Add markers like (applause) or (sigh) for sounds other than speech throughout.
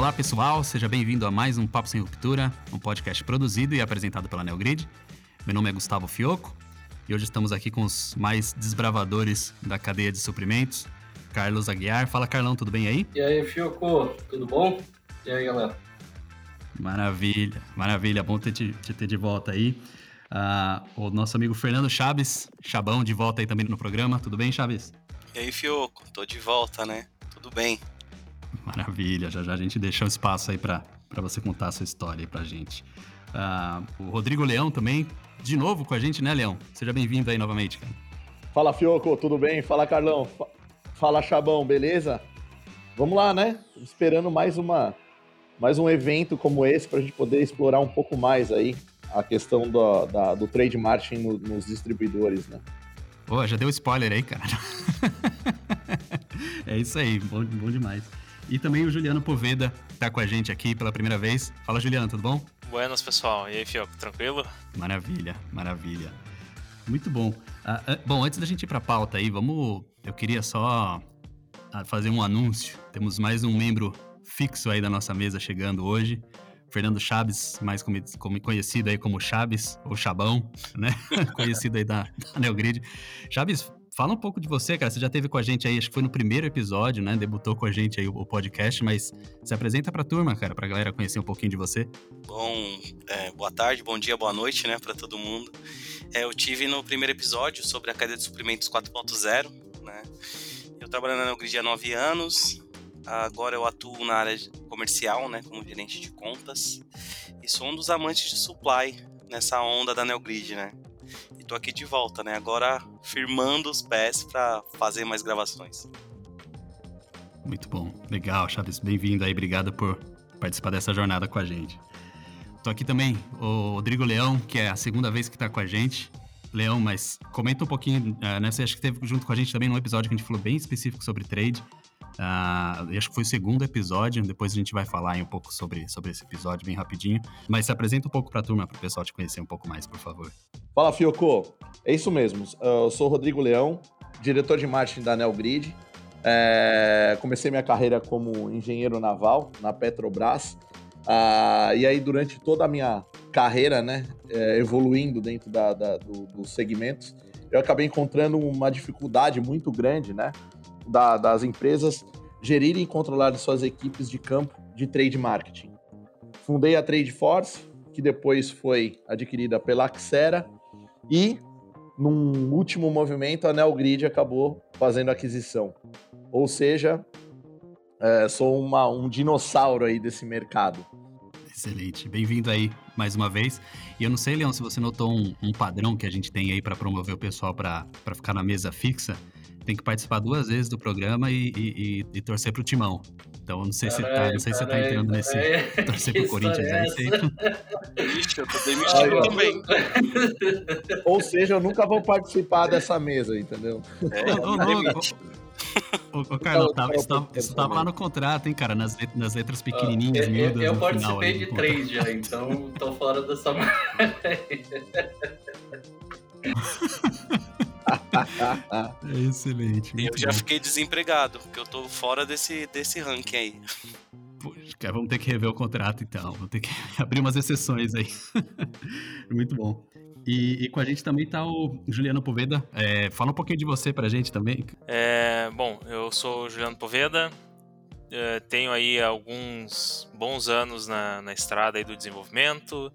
Olá pessoal, seja bem-vindo a mais um Papo Sem Ruptura, um podcast produzido e apresentado pela Neogrid. Meu nome é Gustavo Fioco e hoje estamos aqui com os mais desbravadores da cadeia de suprimentos, Carlos Aguiar. Fala Carlão, tudo bem aí? E aí, Fioco, tudo bom? E aí, galera? Maravilha, maravilha, bom ter te, te ter de volta aí. Uh, o nosso amigo Fernando Chaves, Chabão, de volta aí também no programa. Tudo bem, Chaves? E aí, Fioco, tô de volta, né? Tudo bem. Maravilha, já já a gente deixou espaço aí para você contar a sua história aí pra gente. Uh, o Rodrigo Leão também, de novo com a gente, né, Leão? Seja bem-vindo aí novamente, cara. Fala, Fioco, tudo bem? Fala, Carlão. Fala, Chabão, beleza? Vamos lá, né? Esperando mais uma mais um evento como esse para a gente poder explorar um pouco mais aí a questão do, da, do trade marketing no, nos distribuidores, né? Pô, já deu spoiler aí, cara. (laughs) é isso aí, bom, bom demais. E também o Juliano Poveda tá com a gente aqui pela primeira vez. Fala, Juliano, tudo bom? Buenas, pessoal. E aí, Fioco, tranquilo? Maravilha, maravilha. Muito bom. Ah, bom, antes da gente ir pra pauta aí, vamos. Eu queria só ah, fazer um anúncio. Temos mais um membro fixo aí da nossa mesa chegando hoje. Fernando Chaves, mais conhecido aí como Chaves, ou Chabão, né? (laughs) conhecido aí da, da Neogrid. Chaves, fala um pouco de você, cara. Você já teve com a gente aí, acho que foi no primeiro episódio, né? Debutou com a gente aí o, podcast, mas se apresenta pra turma, cara, pra galera conhecer um pouquinho de você. Bom, é, boa tarde, bom dia, boa noite, né, pra todo mundo. É, eu tive no primeiro episódio sobre a cadeia de suprimentos 4.0, né? Eu trabalho na Neogrid há nove anos, Agora eu atuo na área comercial, né, como gerente de contas, e sou um dos amantes de supply nessa onda da Neogrid, né? E tô aqui de volta, né? Agora firmando os pés para fazer mais gravações. Muito bom, legal, Chaves, bem-vindo aí, obrigado por participar dessa jornada com a gente. Tô aqui também o Rodrigo Leão, que é a segunda vez que tá com a gente. Leão, mas comenta um pouquinho, uh, né? Você acha que teve junto com a gente também num episódio que a gente falou bem específico sobre trade. Uh, acho que foi o segundo episódio, depois a gente vai falar um pouco sobre, sobre esse episódio bem rapidinho. Mas se apresenta um pouco para a turma, para o pessoal te conhecer um pouco mais, por favor. Fala, Fioco. É isso mesmo. Eu sou o Rodrigo Leão, diretor de marketing da Nelgrid. É, comecei minha carreira como engenheiro naval na Petrobras. Uh, e aí, durante toda a minha carreira, né, é, evoluindo dentro da, da, do, dos segmentos, eu acabei encontrando uma dificuldade muito grande, né? Da, das empresas gerirem e controlar suas equipes de campo de trade marketing. Fundei a Trade Force, que depois foi adquirida pela Axera, e num último movimento a Neogrid acabou fazendo aquisição. Ou seja, é, sou uma, um dinossauro aí desse mercado. Excelente, bem-vindo aí mais uma vez. E eu não sei, Leão, se você notou um, um padrão que a gente tem aí para promover o pessoal para ficar na mesa fixa tem que participar duas vezes do programa e, e, e torcer pro timão. Então, não sei se tá, não sei se você tá entrando nesse. (laughs) torcer pro Corinthians é aí. Eu tô demitido (laughs) também. Ou seja, eu nunca vou participar dessa mesa, entendeu? É, não, não, não. Ô, ô Carlos, isso, tá, isso tava lá no contrato, hein, cara? Nas, letras, nas letras pequenininhas, uh, miúdas. Eu, eu participei final, de três já, então tô fora dessa (laughs) é excelente. Eu já bom. fiquei desempregado, porque eu tô fora desse, desse ranking aí. Poxa, vamos ter que rever o contrato então. Vamos ter que (laughs) abrir umas exceções aí. (laughs) muito bom. E, e, com a gente também tá o Juliano Poveda. É, fala um pouquinho de você pra gente também. É, bom, eu sou o Juliano Poveda. É, tenho aí alguns bons anos na, na estrada aí do desenvolvimento.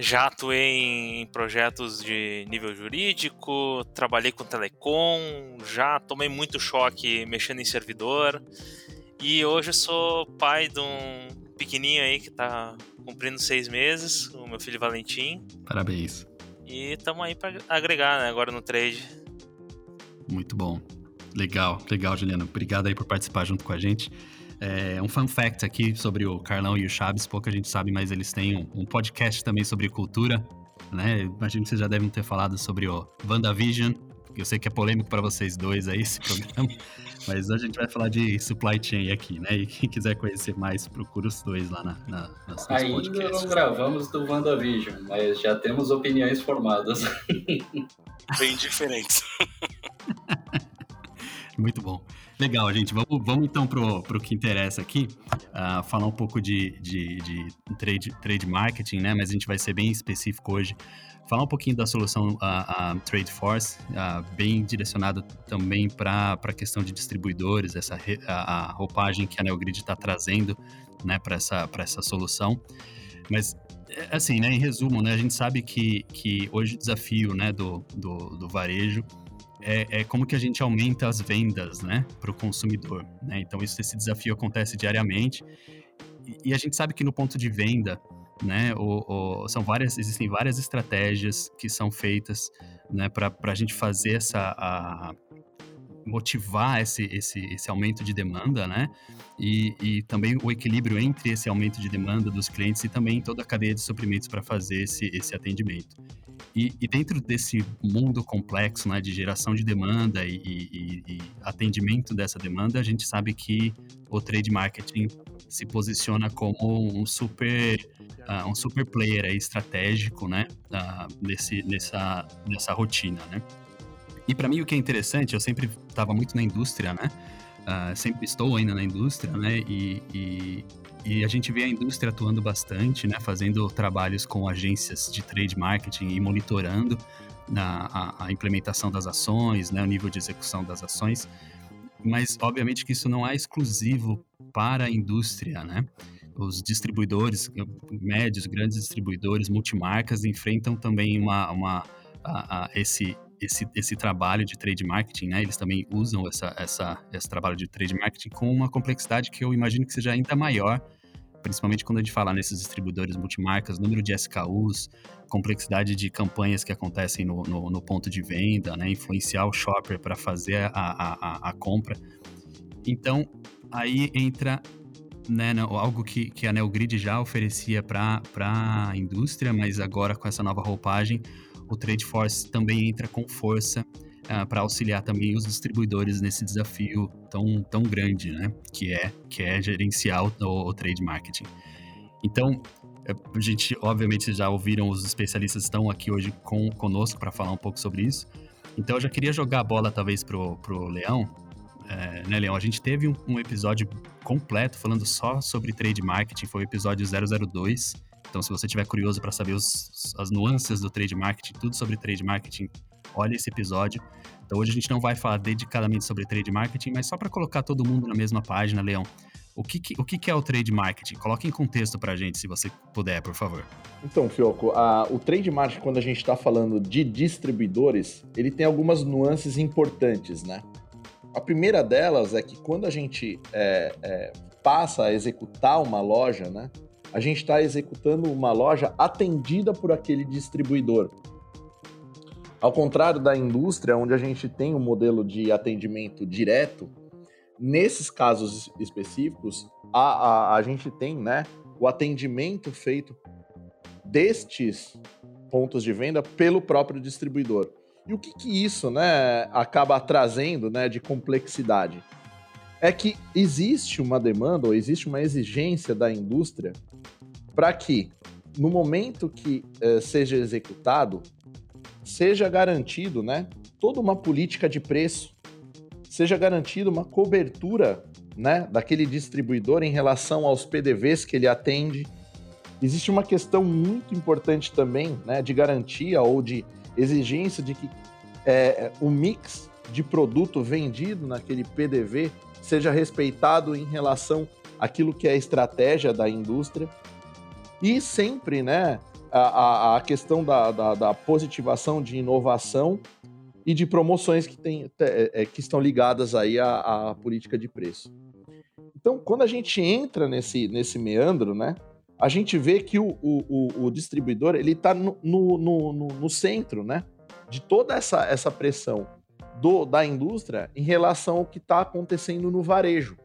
Já atuei em projetos de nível jurídico, trabalhei com telecom, já tomei muito choque mexendo em servidor. E hoje eu sou pai de um pequenininho aí que tá cumprindo seis meses, o meu filho Valentim. Parabéns. E estamos aí para agregar né, agora no trade. Muito bom. Legal, legal, Juliano. Obrigado aí por participar junto com a gente. É, um fun fact aqui sobre o Carlão e o Chaves, pouca gente sabe, mas eles têm um, um podcast também sobre cultura, né? Imagino que vocês já devem ter falado sobre o WandaVision, eu sei que é polêmico para vocês dois aí esse (laughs) programa, mas hoje a gente vai falar de supply chain aqui, né? E quem quiser conhecer mais, procura os dois lá na, na, nas, Ainda podcasts. não gravamos do WandaVision, mas já temos opiniões formadas. Bem diferentes. (laughs) Muito bom. Legal, gente. Vamos, vamos então pro, pro que interessa aqui. Uh, falar um pouco de, de, de, trade, trade marketing, né? Mas a gente vai ser bem específico hoje. Falar um pouquinho da solução uh, uh, Trade Force, bem direcionado também para a questão de distribuidores, essa re, a, a, roupagem que a NeoGrid está trazendo né, para essa, essa solução. Mas é, assim, né, em resumo, né, a gente sabe que, que hoje o desafio né, do, do, do varejo é, é, como que a gente aumenta as vendas né, para o consumidor. Né? Então, isso, esse desafio acontece diariamente. E, e, a gente sabe que no ponto de venda, né, o, o, são várias, existem várias estratégias que são feitas né, para a gente fazer essa. A, motivar esse, esse, esse aumento de demanda, né? E, e também o equilíbrio entre esse aumento de demanda dos clientes e também toda a cadeia de suprimentos para fazer esse, esse atendimento. E, e, dentro desse mundo complexo né, de geração de demanda e, e, e, atendimento dessa demanda, a gente sabe que o trade marketing se posiciona como um super, uh, um super player aí, estratégico né, uh, nesse, nessa, nessa rotina. Né? E para mim o que é interessante, eu sempre estava muito na indústria, né? Uh, sempre estou ainda na indústria, né? E, e, e, a gente vê a indústria atuando bastante, né? Fazendo trabalhos com agências de trade marketing e monitorando a, a, a implementação das ações, né? O nível de execução das ações. Mas, obviamente, que isso não é exclusivo para a indústria, né? Os distribuidores, médios, grandes distribuidores, multimarcas, enfrentam também uma, uma a, a, esse esse, esse trabalho de trade marketing, né? Eles também usam essa, essa, esse trabalho de trade marketing com uma complexidade que eu imagino que seja ainda maior, principalmente quando a gente fala nesses distribuidores multimarcas, número de SKUs, complexidade de campanhas que acontecem no, no, no ponto de venda, né? Influenciar o shopper para fazer a, a, a, compra. Então, aí entra né, algo que, que a NeoGrid já oferecia para a indústria, mas agora com essa nova roupagem, o Trade Force também entra com força uh, ah, para auxiliar também os distribuidores nesse desafio tão, tão grande, né? Que é, que é gerenciar o, o trade marketing. Então, é, a gente, obviamente, já ouviram, os especialistas estão aqui hoje com, conosco para falar um pouco sobre isso. Então, eu já queria jogar a bola, talvez, pro, pro Leão. É, né, Leão? A gente teve um, um, episódio completo falando só sobre trade marketing, foi o episódio 002. Então, se você estiver curioso para saber os, as nuances do trade marketing, tudo sobre trade marketing, olha esse episódio. Então, hoje a gente não vai falar dedicadamente sobre trade marketing, mas só para colocar todo mundo na mesma página, Leão. O que, o que, é o trade marketing? Coloque em contexto para a gente, se você puder, por favor. Então, Fioco, a, o trade marketing, quando a gente está falando de distribuidores, ele tem algumas nuances importantes, né? A primeira delas é que quando a gente é, é, passa a executar uma loja, né? A gente está executando uma loja atendida por aquele distribuidor. Ao contrário da indústria, onde a gente tem um modelo de atendimento direto, nesses casos específicos, a, a, a gente tem né, o atendimento feito destes pontos de venda pelo próprio distribuidor. E o que, que isso né, acaba trazendo né, de complexidade? É que existe uma demanda ou existe uma exigência da indústria para que, no momento que eh, seja executado, seja garantido né, toda uma política de preço, seja garantida uma cobertura né, daquele distribuidor em relação aos PDVs que ele atende. Existe uma questão muito importante também né, de garantia ou de exigência de que é, o mix de produto vendido naquele PDV seja respeitado em relação àquilo que é a estratégia da indústria. E sempre, né, a, a questão da, da, da, positivação de inovação e de promoções que, tem, é, que estão ligadas aí à, à, política de preço. Então, quando a gente entra nesse, nesse meandro, né, a gente vê que o, o, o distribuidor ele está no, no, no, no, centro né, de toda essa, essa pressão do, da indústria em relação ao que está acontecendo no varejo.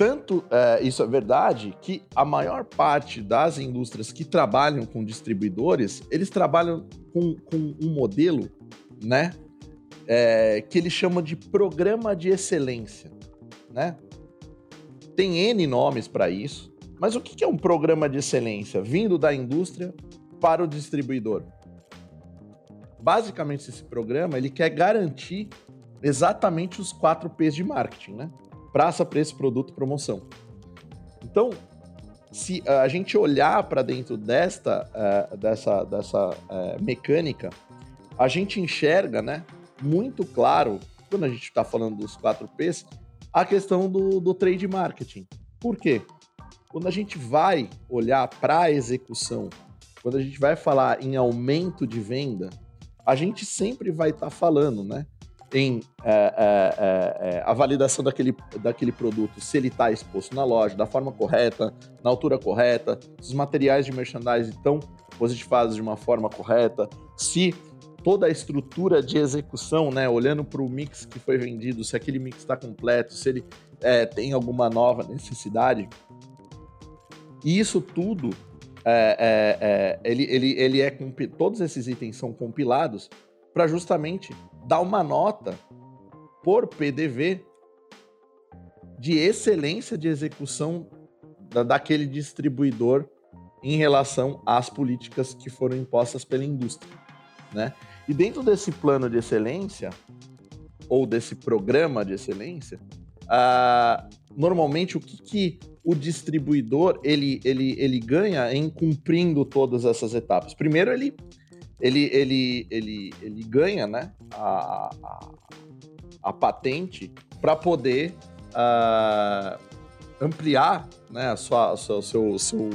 Tanto é, isso é verdade que a maior parte das indústrias que trabalham com distribuidores, eles trabalham com, com um modelo, né? É, que eles chamam de programa de excelência, né? Tem N nomes para isso, mas o que é um programa de excelência vindo da indústria para o distribuidor? Basicamente, esse programa ele quer garantir exatamente os quatro P's de marketing, né? Praça, preço, produto, promoção. Então, se a gente olhar para dentro desta, uh, dessa, dessa uh, mecânica, a gente enxerga, né, muito claro, quando a gente está falando dos quatro P's, a questão do, do trade marketing. Por quê? Quando a gente vai olhar para a execução, quando a gente vai falar em aumento de venda, a gente sempre vai estar tá falando, né? Em é, é, é, a validação daquele, daquele produto, se ele está exposto na loja, da forma correta, na altura correta, se os materiais de merchandising estão positivados de uma forma correta, se toda a estrutura de execução, né, olhando para o mix que foi vendido, se aquele mix está completo, se ele é, tem alguma nova necessidade. E isso tudo, é, é, é ele, ele, ele é todos esses itens são compilados para justamente dar uma nota por PDV de excelência de execução da, daquele distribuidor em relação às políticas que foram impostas pela indústria, né? E dentro desse plano de excelência, ou desse programa de excelência, uh, normalmente o que, que, o distribuidor ele, ele, ele ganha em cumprindo todas essas etapas? Primeiro, ele, ele, ele, ele, ele ganha né, a, a, a patente para poder uh, ampliar né, a sua, a sua, seu, seu,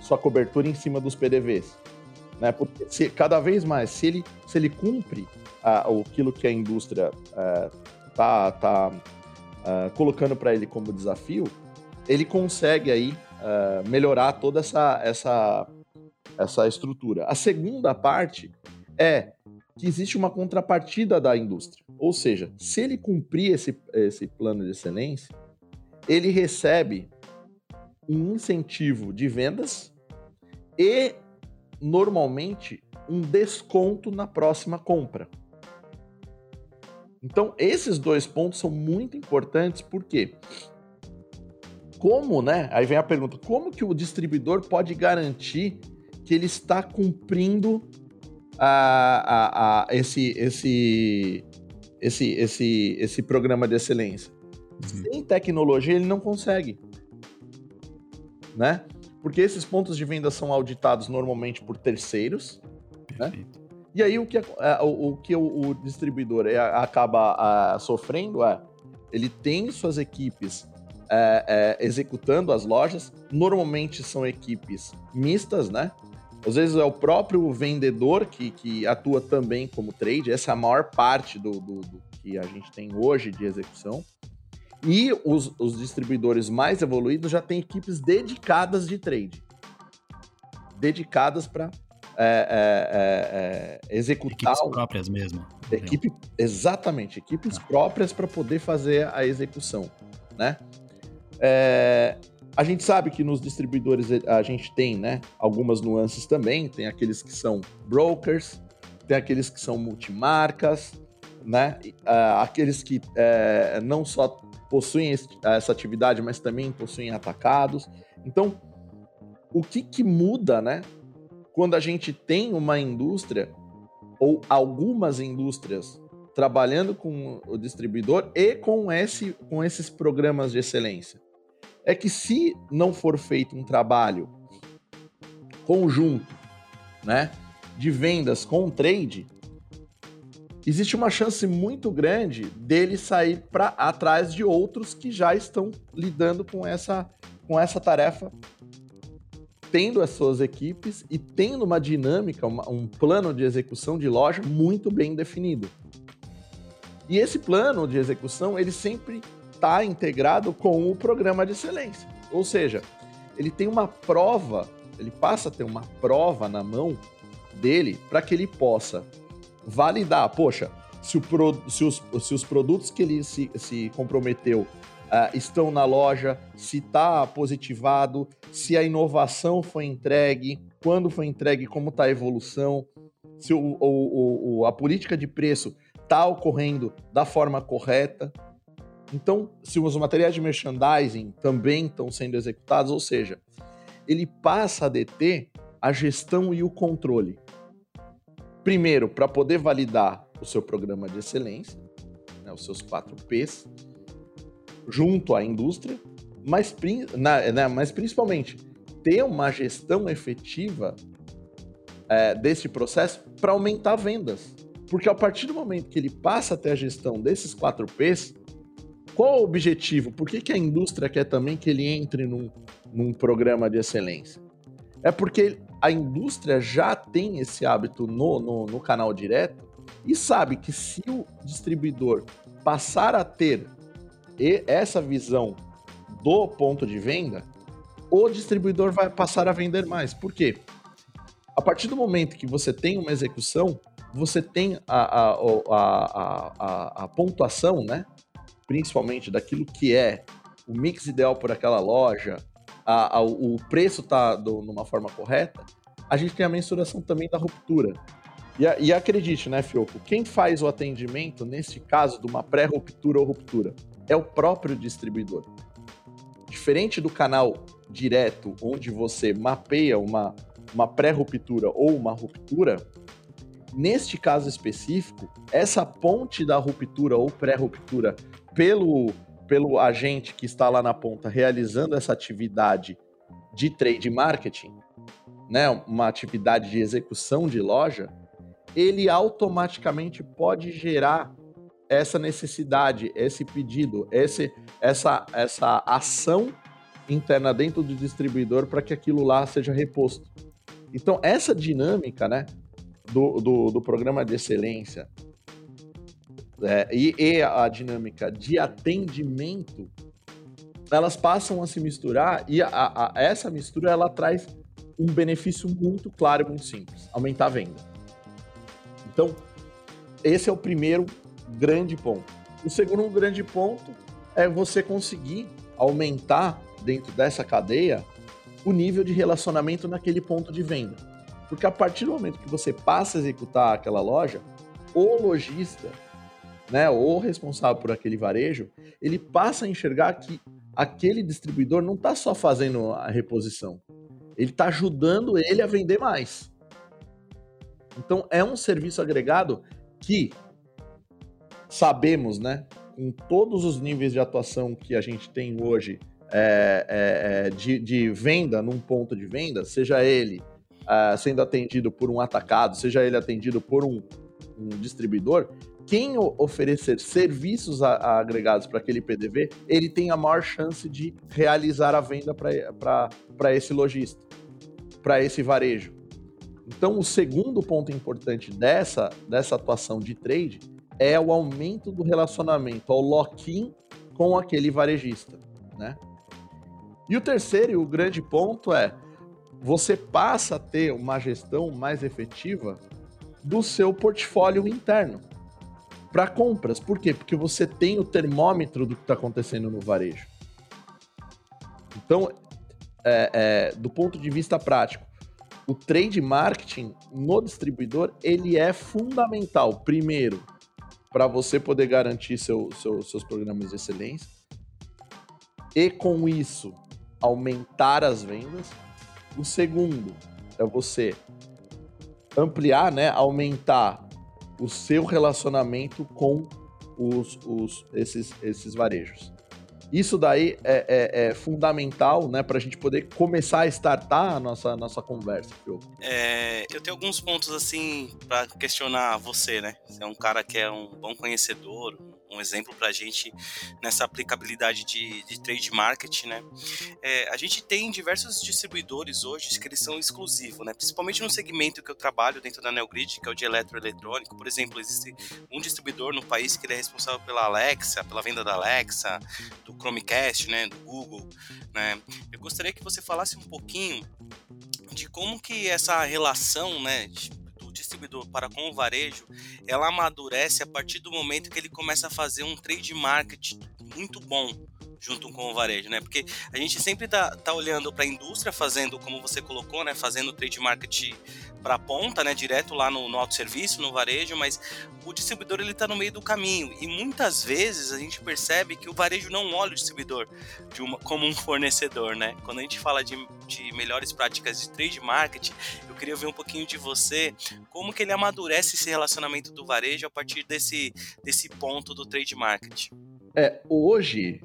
sua cobertura em cima dos PDVs. Né? Porque se, cada vez mais, se ele, se ele cumpre uh, aquilo que a indústria está uh, tá, uh, colocando para ele como desafio, ele consegue aí melhorar toda essa, essa, essa estrutura. A segunda parte é que existe uma contrapartida da indústria. Ou seja, se ele cumprir esse, esse plano de excelência, ele recebe um incentivo de vendas e normalmente um desconto na próxima compra. Então, esses dois pontos são muito importantes porque como, né? Aí vem a pergunta: como que o distribuidor pode garantir que ele está cumprindo a, a, a esse, esse, esse, esse, esse programa de excelência? Uhum. Sem tecnologia, ele não consegue. Né? porque esses pontos de venda são auditados normalmente por terceiros, né? E aí o que, o, o, que o, o distribuidor é, acaba sofrendo é, ele tem suas equipes é, é, executando as lojas, normalmente são equipes mistas, né? Às vezes é o próprio vendedor que, que atua também como trade, essa é a maior parte do, do, do que a gente tem hoje de execução. E os, os distribuidores mais evoluídos já têm equipes dedicadas de trade. Dedicadas para é, é, é, é, executar. Equipes próprias mesmo. Equipe, exatamente, equipes tá. próprias para poder fazer a execução. Né? É, a gente sabe que nos distribuidores a gente tem né, algumas nuances também. Tem aqueles que são brokers, tem aqueles que são multimarcas, né? Uh, aqueles que uh, não só possuem essa atividade, mas também possuem atacados. Então, o que, que muda, né? Quando a gente tem uma indústria ou algumas indústrias trabalhando com o distribuidor e com, esse, com esses programas de excelência. É que se não for feito um trabalho conjunto, né, de vendas com trade, existe uma chance muito grande dele sair para atrás de outros que já estão lidando com essa, com essa tarefa, tendo as suas equipes e tendo uma dinâmica, uma, um plano de execução de loja muito bem definido. E esse plano de execução, ele sempre está integrado com o programa de excelência. Ou seja, ele tem uma prova, ele passa a ter uma prova na mão dele para que ele possa validar, poxa, se, pro, se, os, se os produtos que ele se, se comprometeu uh, estão na loja, se está positivado, se a inovação foi entregue, quando foi entregue, como está a evolução, se o, o, o, a política de preço está ocorrendo da forma correta. Então, se os materiais de merchandising também estão sendo executados, ou seja, ele passa a deter a gestão e o controle primeiro, para poder validar o seu programa de excelência, né, os seus 4 Ps, junto à indústria, mas, né, mas principalmente ter uma gestão efetiva é, desse processo para aumentar vendas. Porque a partir do momento que ele passa a ter a gestão desses 4 Ps, qual o objetivo? Por que, que a indústria quer também que ele entre num, num programa de excelência? É porque a indústria já tem esse hábito no, no, no canal direto e sabe que se o distribuidor passar a ter essa visão do ponto de venda, o distribuidor vai passar a vender mais. Por quê? A partir do momento que você tem uma execução, você tem a, a, a, a, a pontuação, né? Principalmente daquilo que é o mix ideal por aquela loja, a, a, o preço está numa forma correta, a gente tem a mensuração também da ruptura. E, e acredite, né, Fioco, quem faz o atendimento, nesse caso, de uma pré-ruptura ou ruptura, é o próprio distribuidor. Diferente do canal direto, onde você mapeia uma, uma pré-ruptura ou uma ruptura, neste caso específico, essa ponte da ruptura ou pré-ruptura pelo, pelo agente que está lá na ponta realizando essa atividade de trade marketing, né, uma atividade de execução de loja, ele automaticamente pode gerar essa necessidade, esse pedido, esse, essa, essa ação interna dentro do distribuidor para que aquilo lá seja reposto. Então, essa dinâmica né, do, do, do programa de excelência é, e, e a dinâmica de atendimento, elas passam a se misturar e a, a, essa mistura ela traz um benefício muito claro e muito simples: aumentar a venda. Então, esse é o primeiro grande ponto. O segundo grande ponto é você conseguir aumentar dentro dessa cadeia o nível de relacionamento naquele ponto de venda. Porque a partir do momento que você passa a executar aquela loja, o lojista né, ou responsável por aquele varejo, ele passa a enxergar que aquele distribuidor não está só fazendo a reposição, ele está ajudando ele a vender mais. Então é um serviço agregado que sabemos, né, com todos os níveis de atuação que a gente tem hoje é, é, é de, de, venda num ponto de venda, seja ele uh, sendo atendido por um atacado, seja ele atendido por um, um distribuidor, quem oferecer serviços a, a agregados para aquele PDV, ele tem a maior chance de realizar a venda para esse lojista, para esse varejo. Então, o segundo ponto importante dessa, dessa atuação de trade é o aumento do relacionamento, ao lock-in com aquele varejista, né? E o terceiro e o grande ponto é você passa a ter uma gestão mais efetiva do seu portfólio interno para compras. Por quê? Porque você tem o termômetro do que está acontecendo no varejo. Então, é, é, do ponto de vista prático, o trade marketing no distribuidor ele é fundamental. Primeiro, para você poder garantir seu, seu, seus programas de excelência e com isso aumentar as vendas. O segundo é você ampliar, né, aumentar o seu relacionamento com os, os, esses, esses varejos. Isso daí é, é, é fundamental, né, para a gente poder começar a startar a nossa, nossa conversa, Phil. É, eu tenho alguns pontos, assim, para questionar você, né? Você é um cara que é um bom conhecedor, um exemplo para a gente nessa aplicabilidade de, de trade marketing, né? É, a gente tem diversos distribuidores hoje que eles são exclusivos, né? Principalmente no segmento que eu trabalho dentro da Neogrid, que é o de eletroeletrônico. Por exemplo, existe um distribuidor no país que ele é responsável pela Alexa, pela venda da Alexa, do Chromecast, né? Do Google, né? Eu gostaria que você falasse um pouquinho de como que essa relação, né? Distribuidor para com o varejo, ela amadurece a partir do momento que ele começa a fazer um trade marketing muito bom junto com o varejo, né? Porque a gente sempre tá, tá olhando para a indústria fazendo, como você colocou, né? Fazendo trade market para ponta, né, direto lá no, no autosserviço, no varejo, mas o distribuidor ele está no meio do caminho e muitas vezes a gente percebe que o varejo não olha o distribuidor de uma, como um fornecedor, né? Quando a gente fala de, de melhores práticas de trade marketing, eu queria ver um pouquinho de você, como que ele amadurece esse relacionamento do varejo a partir desse, desse ponto do trade marketing. É, hoje,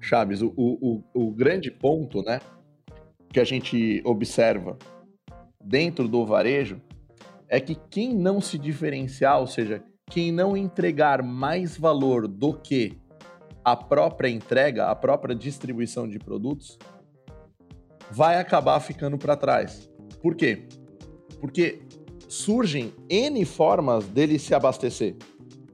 Chaves, o, o, o grande ponto, né, que a gente observa dentro do varejo é que quem não se diferenciar, ou seja, quem não entregar mais valor do que a própria entrega, a própria distribuição de produtos, vai acabar ficando para trás. Por quê? Porque surgem N formas dele se abastecer.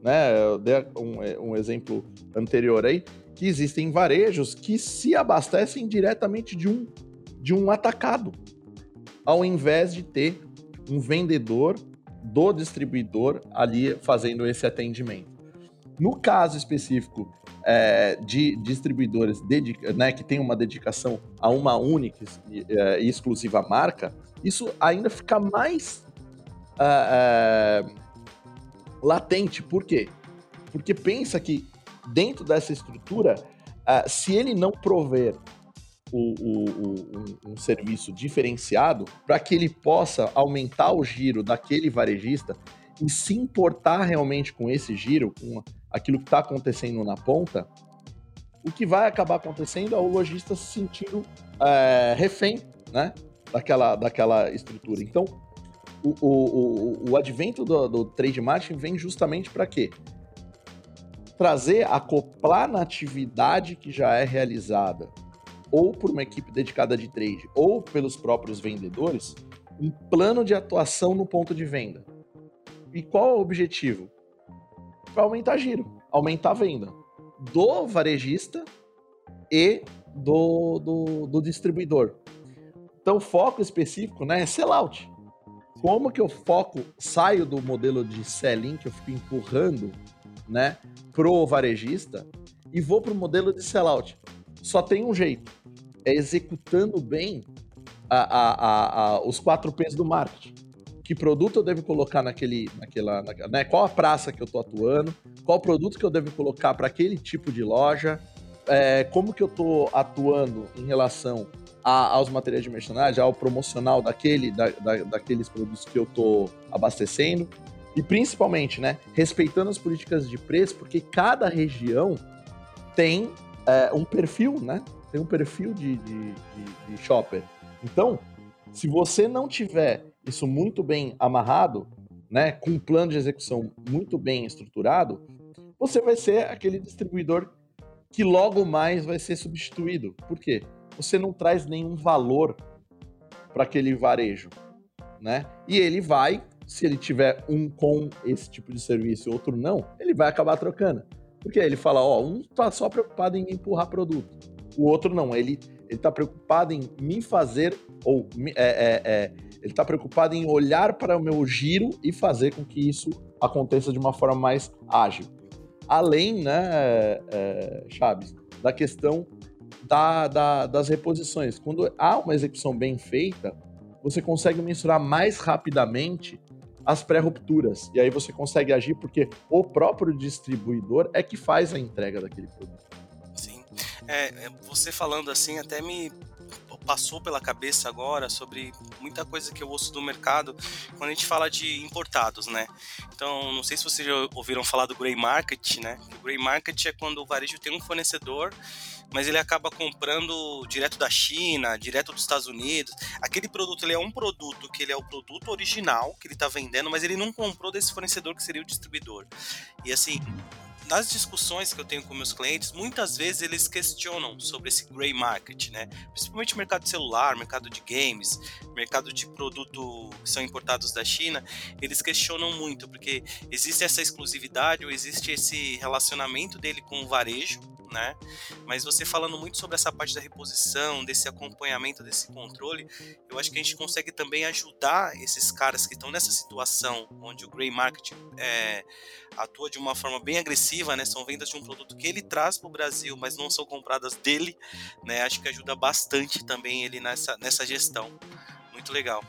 Né? Eu dei um, um exemplo anterior aí, que existem varejos que se abastecem diretamente de um, de um atacado ao invés de ter um vendedor do distribuidor ali fazendo esse atendimento. No caso específico é, de distribuidores né, que tem uma dedicação a uma única e é, exclusiva marca, isso ainda fica mais é, é, latente. Por quê? Porque pensa que dentro dessa estrutura, é, se ele não prover o, o, o, um, um, serviço diferenciado para que ele possa aumentar o giro daquele varejista e se importar realmente com esse giro, com aquilo que está acontecendo na ponta, o que vai acabar acontecendo é o lojista se sentindo é, refém né, daquela, daquela estrutura. Então, o, o, o, advento do, do trade marketing vem justamente para quê? Trazer, acoplar na atividade que já é realizada ou por uma equipe dedicada de trade, ou pelos próprios vendedores, um plano de atuação no ponto de venda. E qual é o objetivo? Para aumentar giro, aumentar a venda do varejista e do, do, do distribuidor. Então, foco específico né, é sellout. Como que eu foco, saio do modelo de selling que eu fico empurrando né, pro varejista e vou para o modelo de sellout. Só tem um jeito, é executando bem a, a, a, os quatro P's do marketing. Que produto eu devo colocar naquele, naquela, na, né? Qual a praça que eu estou atuando? Qual produto que eu devo colocar para aquele tipo de loja? É, como que eu estou atuando em relação a, aos materiais de merchandising, ao promocional daquele, da, da, daqueles produtos que eu estou abastecendo? E principalmente, né, respeitando as políticas de preço, porque cada região tem é, um perfil, né? tem um perfil de, de, de, de shopper. Então, se você não tiver isso muito bem amarrado, né, com um plano de execução muito bem estruturado, você vai ser aquele distribuidor que logo mais vai ser substituído. Por quê? Você não traz nenhum valor para aquele varejo, né? E ele vai, se ele tiver um com esse tipo de serviço e outro não, ele vai acabar trocando. Porque ele fala, ó, um tá só preocupado em empurrar produto. O outro não, ele ele está preocupado em me fazer ou é, é, é, ele está preocupado em olhar para o meu giro e fazer com que isso aconteça de uma forma mais ágil. Além, né, é, Chaves, da questão da, da, das reposições. Quando há uma execução bem feita, você consegue mensurar mais rapidamente as pré-rupturas. E aí você consegue agir porque o próprio distribuidor é que faz a entrega daquele produto. É, é, você falando assim até me passou pela cabeça agora sobre muita coisa que eu ouço do mercado quando a gente fala de importados, né? Então, não sei se vocês já ouviram falar do grey market, né? O grey market é quando o varejo tem um fornecedor, mas ele acaba comprando direto da China, direto dos Estados Unidos. Aquele produto, ele é um produto que ele é o produto original que ele está vendendo, mas ele não comprou desse fornecedor que seria o distribuidor. E assim, nas discussões que eu tenho com meus clientes, muitas vezes eles questionam sobre esse gray market, né? Principalmente mercado de celular, mercado de games, mercado de produto que são importados da China, eles questionam muito, porque existe essa exclusividade ou existe esse relacionamento dele com o varejo, né? Mas você falando muito sobre essa parte da reposição, desse acompanhamento, desse controle, eu acho que a gente consegue também ajudar esses caras que estão nessa situação onde o grey market é, atua de uma forma bem agressiva, né? São vendas de um produto que ele traz para o Brasil, mas não são compradas dele, né? Acho que ajuda bastante também ele nessa, nessa gestão. Muito legal.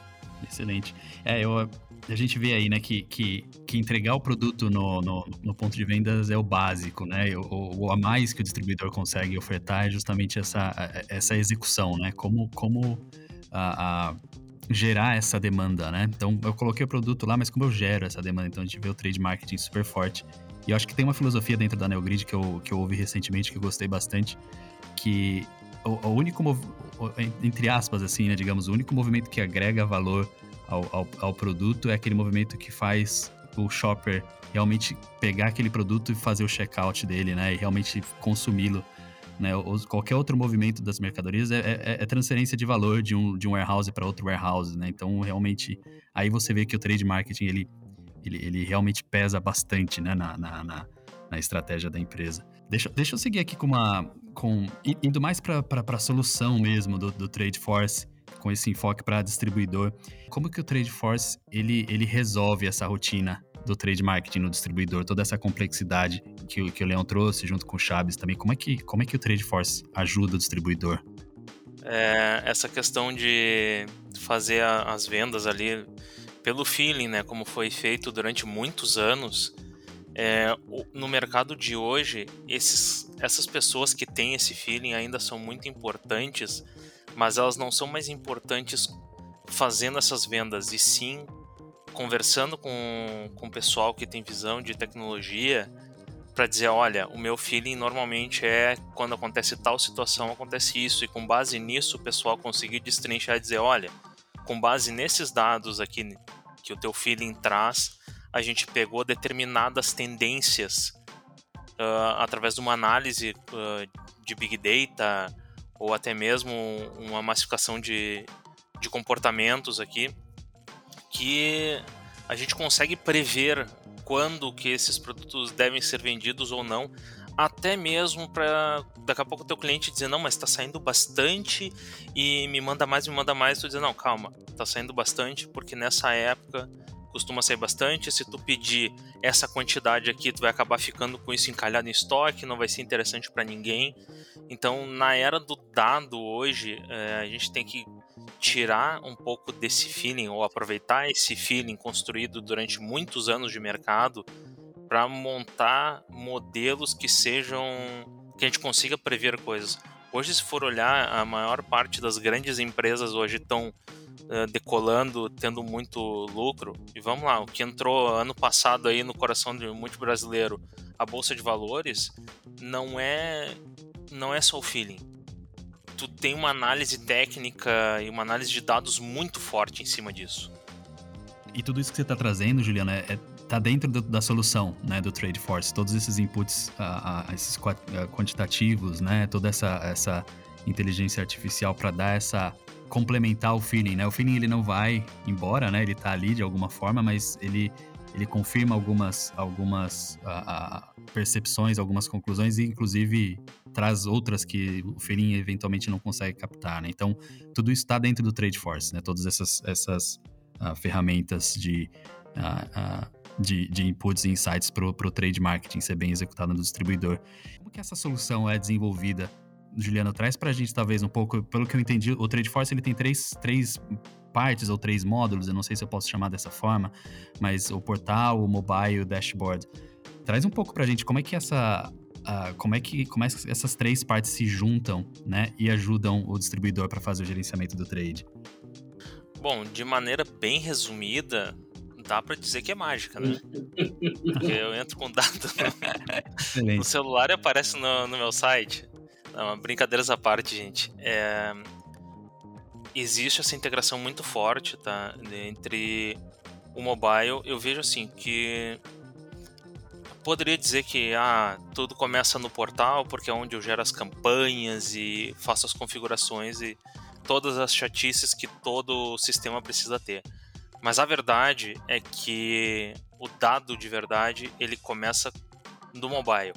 Excelente. É, eu, a gente vê aí, né, que, que, que entregar o produto no, no, no, ponto de vendas é o básico, né? O, o, a mais que o distribuidor consegue ofertar é justamente essa, essa execução, né? Como, como a, a gerar essa demanda, né? Então, eu coloquei o produto lá, mas como eu gero essa demanda? Então, a gente vê o trade marketing super forte. E eu acho que tem uma filosofia dentro da NeoGrid que eu, que eu ouvi recentemente, que eu gostei bastante, que o, o único, entre aspas, assim, né, digamos, o único movimento que agrega valor ao, ao, ao produto é aquele movimento que faz o shopper realmente pegar aquele produto e fazer o checkout dele, né? E realmente consumi-lo. Né? qualquer outro movimento das mercadorias é, é, é, transferência de valor de um, de um warehouse para outro warehouse, né? Então, realmente, aí você vê que o trade marketing, ele, ele, ele realmente pesa bastante, né? Na, na, na, na estratégia da empresa. Deixa, deixa eu seguir aqui com uma... Com, indo mais para a solução mesmo do, do Trade Force com esse enfoque para distribuidor. Como que o Trade Force ele, ele resolve essa rotina do trade marketing no distribuidor, toda essa complexidade que, que o Leão trouxe junto com o Chaves também. Como é que, como é que o Trade Force ajuda o distribuidor? É, essa questão de fazer a, as vendas ali pelo feeling, né, como foi feito durante muitos anos, é, no mercado de hoje, esses, essas pessoas que têm esse feeling ainda são muito importantes mas elas não são mais importantes fazendo essas vendas, e sim conversando com, com o pessoal que tem visão de tecnologia para dizer, olha, o meu feeling normalmente é quando acontece tal situação, acontece isso, e com base nisso o pessoal conseguir destrinchar e dizer, olha, com base nesses dados aqui que o teu feeling traz, a gente pegou determinadas tendências uh, através de uma análise uh, de Big Data, ou até mesmo uma massificação de, de comportamentos aqui, que a gente consegue prever quando que esses produtos devem ser vendidos ou não, até mesmo para daqui a pouco o teu cliente dizer não, mas está saindo bastante e me manda mais, me manda mais, tu dizer não, calma, está saindo bastante porque nessa época costuma sair bastante. Se tu pedir essa quantidade aqui, tu vai acabar ficando com isso encalhado em estoque, não vai ser interessante para ninguém. Então, na era do dado hoje, é, a gente tem que tirar um pouco desse feeling ou aproveitar esse feeling construído durante muitos anos de mercado para montar modelos que sejam que a gente consiga prever coisas. Hoje, se for olhar, a maior parte das grandes empresas hoje estão uh, decolando, tendo muito lucro. E vamos lá, o que entrou ano passado aí no coração de muito brasileiro, a bolsa de valores, não é não é só o feeling. Tu tem uma análise técnica e uma análise de dados muito forte em cima disso. E tudo isso que você está trazendo, Juliana, é, é, tá dentro do, da solução, né, do Trade Force. Todos esses inputs, uh, uh, esses quantitativos, né, toda essa, essa inteligência artificial para dar essa complementar o feeling, né? O feeling ele não vai embora, né? Ele tá ali de alguma forma, mas ele ele confirma algumas algumas uh, uh, percepções, algumas conclusões e inclusive traz outras que o feeling eventualmente não consegue captar, né? Então, tudo isso está dentro do Trade Force, né? Todas essas essas uh, ferramentas de de, de, inputs e insights para o trade marketing ser bem executado no distribuidor. Como que essa solução é desenvolvida Juliana, traz pra gente talvez um pouco, pelo que eu entendi, o Trade Force ele tem três, três partes ou três módulos, eu não sei se eu posso chamar dessa forma, mas o portal, o mobile, o dashboard. Traz um pouco pra gente como é que essa Uh, como é que como é que essas três partes se juntam, né, e ajudam o distribuidor para fazer o gerenciamento do trade? Bom, de maneira bem resumida, dá para dizer que é mágica, né? (laughs) Porque eu entro com dado no, no celular e aparece no, no meu site. Não, brincadeiras à parte, gente. É... Existe essa integração muito forte, tá? Entre o mobile. Eu vejo assim que poderia dizer que ah, tudo começa no portal porque é onde eu gero as campanhas e faço as configurações e todas as chatices que todo sistema precisa ter. Mas a verdade é que o dado de verdade ele começa no mobile.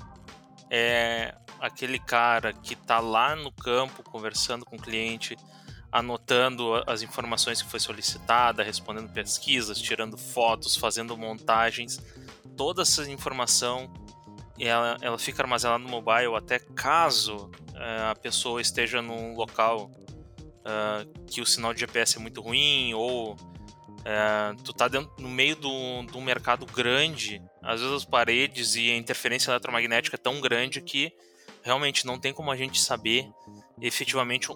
É, aquele cara que está lá no campo conversando com o cliente, anotando as informações que foi solicitada, respondendo pesquisas, tirando fotos, fazendo montagens, toda essa informação ela, ela fica armazenada no mobile até caso uh, a pessoa esteja num local uh, que o sinal de GPS é muito ruim ou uh, tu tá dentro, no meio de um mercado grande, às vezes as paredes e a interferência eletromagnética é tão grande que realmente não tem como a gente saber efetivamente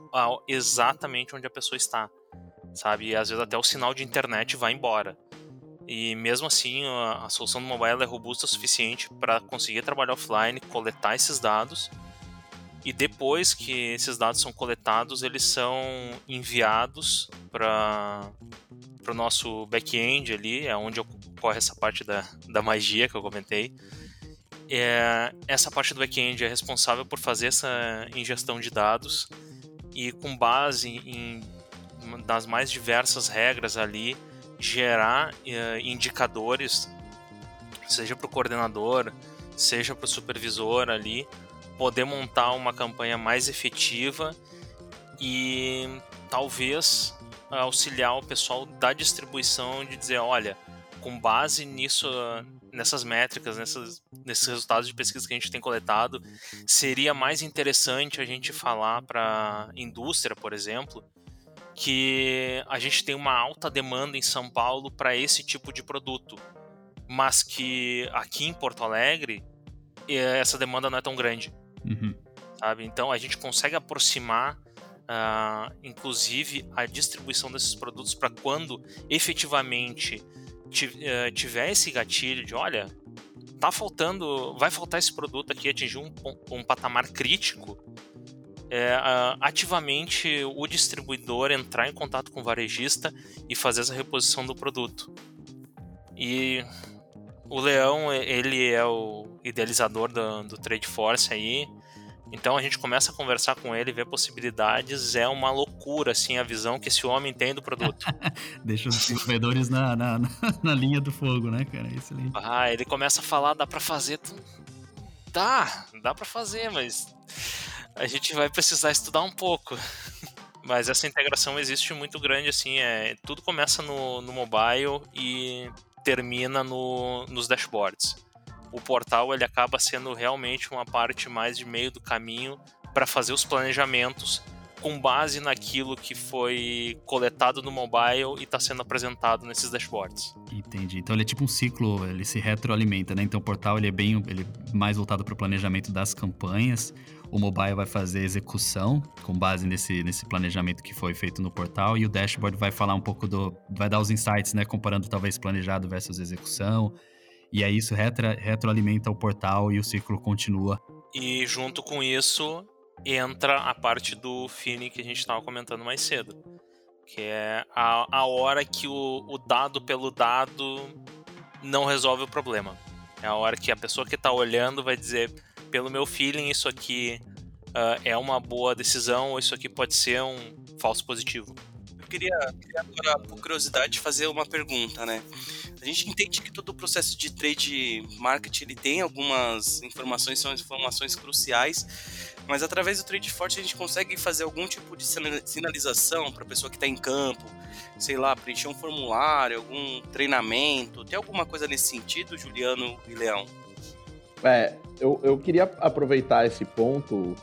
exatamente onde a pessoa está, sabe? E às vezes até o sinal de internet vai embora. E mesmo assim, a, a solução do mobile é robusta o suficiente para conseguir trabalhar offline, coletar esses dados. E depois que esses dados são coletados, eles são enviados para o nosso back-end ali, é onde ocorre essa parte da, da magia que eu comentei. É, essa parte do back-end é responsável por fazer essa ingestão de dados e com base em das mais diversas regras ali gerar uh, indicadores, seja para o coordenador, seja para o supervisor ali, poder montar uma campanha mais efetiva e talvez auxiliar o pessoal da distribuição de dizer, olha, com base nisso, nessas métricas, nessas, nesses resultados de pesquisa que a gente tem coletado, seria mais interessante a gente falar para indústria, por exemplo, que a gente tem uma alta demanda em São Paulo para esse tipo de produto, mas que aqui em Porto Alegre essa demanda não é tão grande. Uhum. Sabe? Então a gente consegue aproximar, uh, inclusive, a distribuição desses produtos para quando efetivamente eh, tiver esse gatilho de, olha, tá faltando, vai faltar esse produto aqui atingir um, um patamar crítico é, ativamente o distribuidor entrar em contato com o varejista e fazer essa reposição do produto. E o Leão, ele é o idealizador do, do Trade Force aí, então a gente começa a conversar com ele, ver possibilidades, é uma loucura, assim, a visão que esse homem tem do produto. (laughs) Deixa os desenvolvedores na, na, na, (laughs) linha do fogo, né, cara? Excelente. Ah, ele começa a falar, dá para fazer... Dá, dá para fazer, mas a gente vai precisar estudar um pouco. (laughs) Mas essa integração existe muito grande, assim, é, tudo começa no, no mobile e termina no, nos dashboards. O portal ele acaba sendo realmente uma parte mais de meio do caminho para fazer os planejamentos com base naquilo que foi coletado no mobile e está sendo apresentado nesses dashboards. Entendi. Então ele é tipo um ciclo, ele se retroalimenta, né? Então o portal ele é bem, ele é mais voltado para o planejamento das campanhas. O mobile vai fazer execução com base nesse, nesse planejamento que foi feito no portal e o dashboard vai falar um pouco do, vai dar os insights, né? Comparando talvez planejado versus execução. E aí isso retro, retroalimenta o portal e o ciclo continua. E junto com isso, entra a parte do feeling que a gente estava comentando mais cedo. Que é a, a hora que o, o dado pelo dado não resolve o problema. É a hora que a pessoa que está olhando vai dizer, pelo meu feeling, isso aqui uh, é uma boa decisão ou isso aqui pode ser um falso positivo. Eu queria, queria agora, por curiosidade, fazer uma pergunta, né? A gente entende que todo o processo de trade marketing ele tem algumas informações, são informações cruciais, mas através do Trade Force a gente consegue fazer algum tipo de sinalização para a pessoa que está em campo, sei lá, preencher um formulário, algum treinamento. Tem alguma coisa nesse sentido, Juliano e Leão? É, eu, eu queria aproveitar esse ponto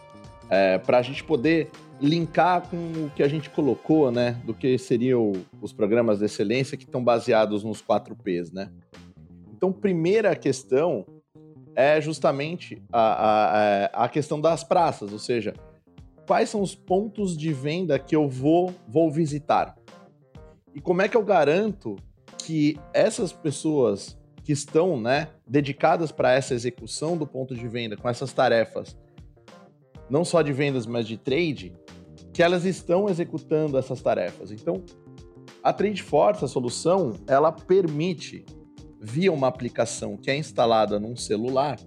é, para a gente poder linkar com o que a gente colocou, né, do que seriam os programas de excelência que estão baseados nos 4 Ps, né? Então, primeira questão é justamente a, a, a questão das praças, ou seja, quais são os pontos de venda que eu vou, vou visitar? E como é que eu garanto que essas pessoas que estão né, dedicadas para essa execução do ponto de venda, com essas tarefas, não só de vendas, mas de trade, que elas estão executando essas tarefas. Então, a Trade Force, a solução, ela permite via uma aplicação que é instalada num celular,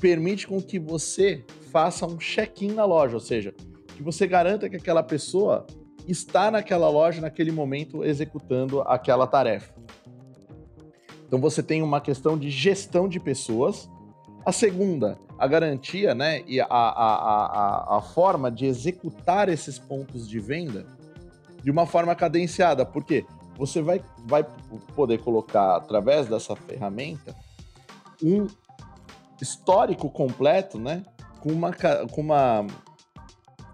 permite com que você faça um check-in na loja, ou seja, que você garanta que aquela pessoa está naquela loja naquele momento executando aquela tarefa. Então você tem uma questão de gestão de pessoas A segunda, a garantia né, e a, a, a, a forma de executar esses pontos de venda de uma forma cadenciada. Porque você vai, vai poder colocar, através dessa ferramenta, um histórico completo, né? Com uma, com uma,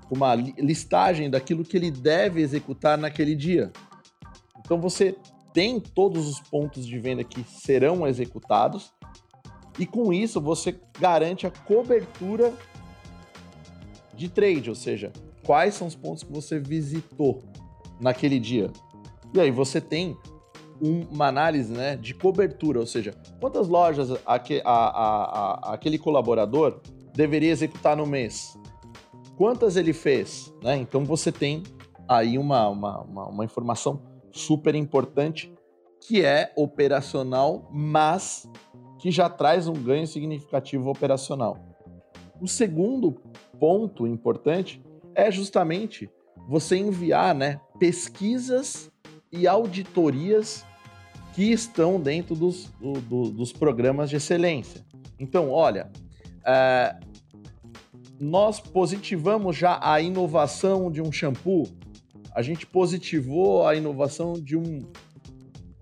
com uma listagem daquilo que ele deve executar naquele dia. Então você tem todos os pontos de venda que serão executados e com isso você garante a cobertura de trade, ou seja, quais são os pontos que você visitou naquele dia. E aí você tem uma análise né, de cobertura, ou seja, quantas lojas aque, a, a, a, aquele colaborador deveria executar no mês, quantas ele fez, né? Então você tem aí uma, uma, uma, uma informação super importante que é operacional, mas que já traz um ganho significativo operacional. O segundo ponto importante é justamente você enviar né, pesquisas e auditorias que estão dentro dos, do, do, dos programas de excelência. Então, olha, é, nós positivamos já a inovação de um shampoo, a gente positivou a inovação de um,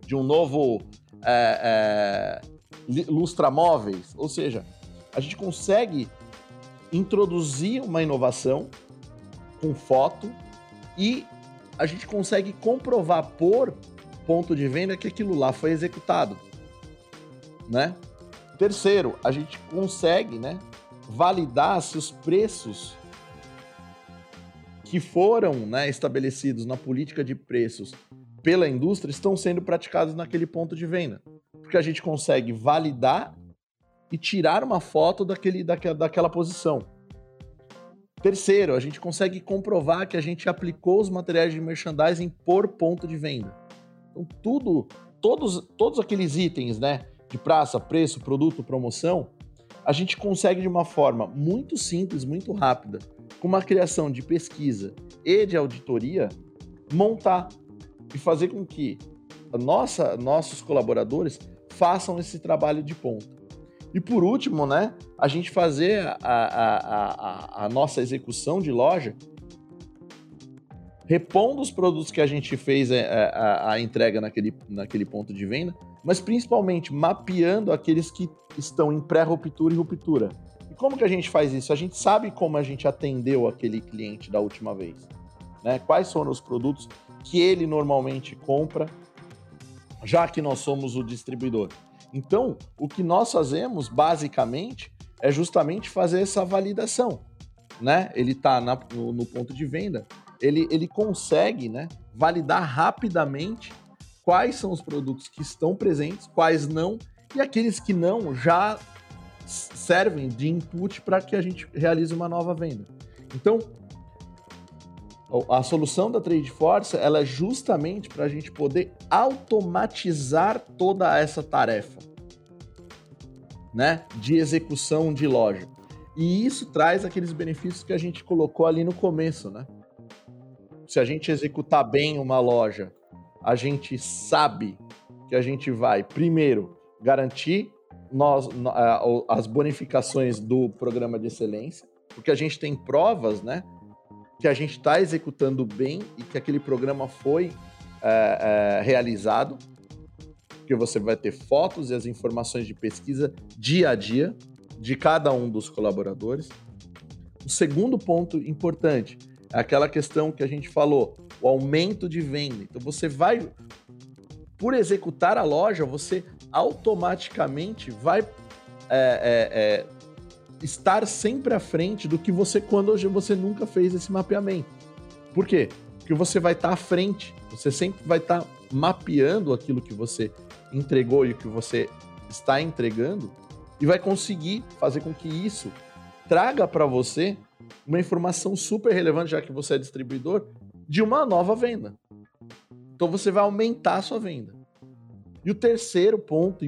de um novo é, é, lustramóveis, ou seja, a gente consegue introduzir uma inovação com foto e a gente consegue comprovar por ponto de venda que aquilo lá foi executado, né? Terceiro, a gente consegue, né, validar se os preços que foram né, estabelecidos na política de preços pela indústria estão sendo praticados naquele ponto de venda. Porque a gente consegue validar e tirar uma foto daquele, daquela, daquela posição. Terceiro, a gente consegue comprovar que a gente aplicou os materiais de merchandising por ponto de venda. Então, tudo, todos, todos aqueles itens, né, de praça, preço, produto, promoção, a gente consegue de uma forma muito simples, muito rápida, com uma criação de pesquisa e de auditoria, montar e fazer com que nossa, nossos colaboradores façam esse trabalho de ponta. E por último, né, a gente fazer a, a, a, a nossa execução de loja repondo os produtos que a gente fez é, é, a, entrega naquele, naquele ponto de venda, mas principalmente mapeando aqueles que estão em pré-ruptura e ruptura. E como que a gente faz isso? A gente sabe como a gente atendeu aquele cliente da última vez. Né? Quais foram os produtos que ele normalmente compra, já que nós somos o distribuidor. Então, o que nós fazemos, basicamente, é justamente fazer essa validação. Né? Ele está no, no ponto de venda, ele, ele consegue né, validar rapidamente quais são os produtos que estão presentes, quais não, e aqueles que não já servem de input para que a gente realize uma nova venda. Então, a solução da Trade Force ela é justamente para a gente poder automatizar toda essa tarefa né, de execução de loja. E isso traz aqueles benefícios que a gente colocou ali no começo, né? se a gente executar bem uma loja, a gente sabe que a gente vai, primeiro, garantir nós, as bonificações do programa de excelência, porque a gente tem provas, né? Que a gente está executando bem e que aquele programa foi é, é, realizado, porque você vai ter fotos e as informações de pesquisa dia a dia de cada um dos colaboradores. O segundo ponto importante, é aquela questão que a gente falou, o aumento de venda. Então você vai, por executar a loja, você automaticamente vai é, é, é, estar sempre à frente do que você quando hoje você nunca fez esse mapeamento. Por quê? Porque você vai estar à frente, você sempre vai estar mapeando aquilo que você entregou e o que você está entregando e vai conseguir fazer com que isso traga para você uma informação super relevante, já que você é distribuidor, de uma nova venda. Então você vai aumentar a sua venda. E o terceiro ponto,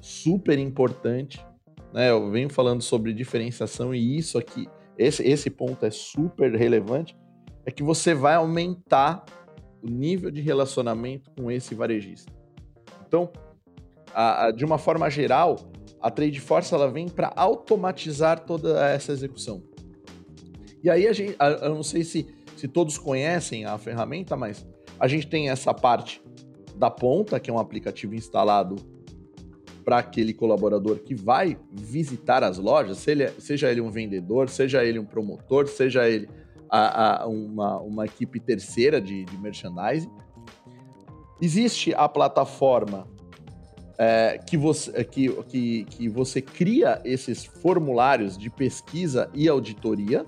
super importante, né? Eu venho falando sobre diferenciação e isso aqui, esse, esse ponto é super relevante, é que você vai aumentar o nível de relacionamento com esse varejista. Então, a, a, de uma forma geral, a Trade Force ela vem para automatizar toda essa execução. E aí a gente, eu não sei se, se todos conhecem a ferramenta, mas a gente tem essa parte da ponta, que é um aplicativo instalado para aquele colaborador que vai visitar as lojas, seja ele, um vendedor, seja ele um promotor, seja ele a, a, uma, uma equipe terceira de, de merchandising. Existe a plataforma é, que, você, que, que, que você cria esses formulários de pesquisa e auditoria,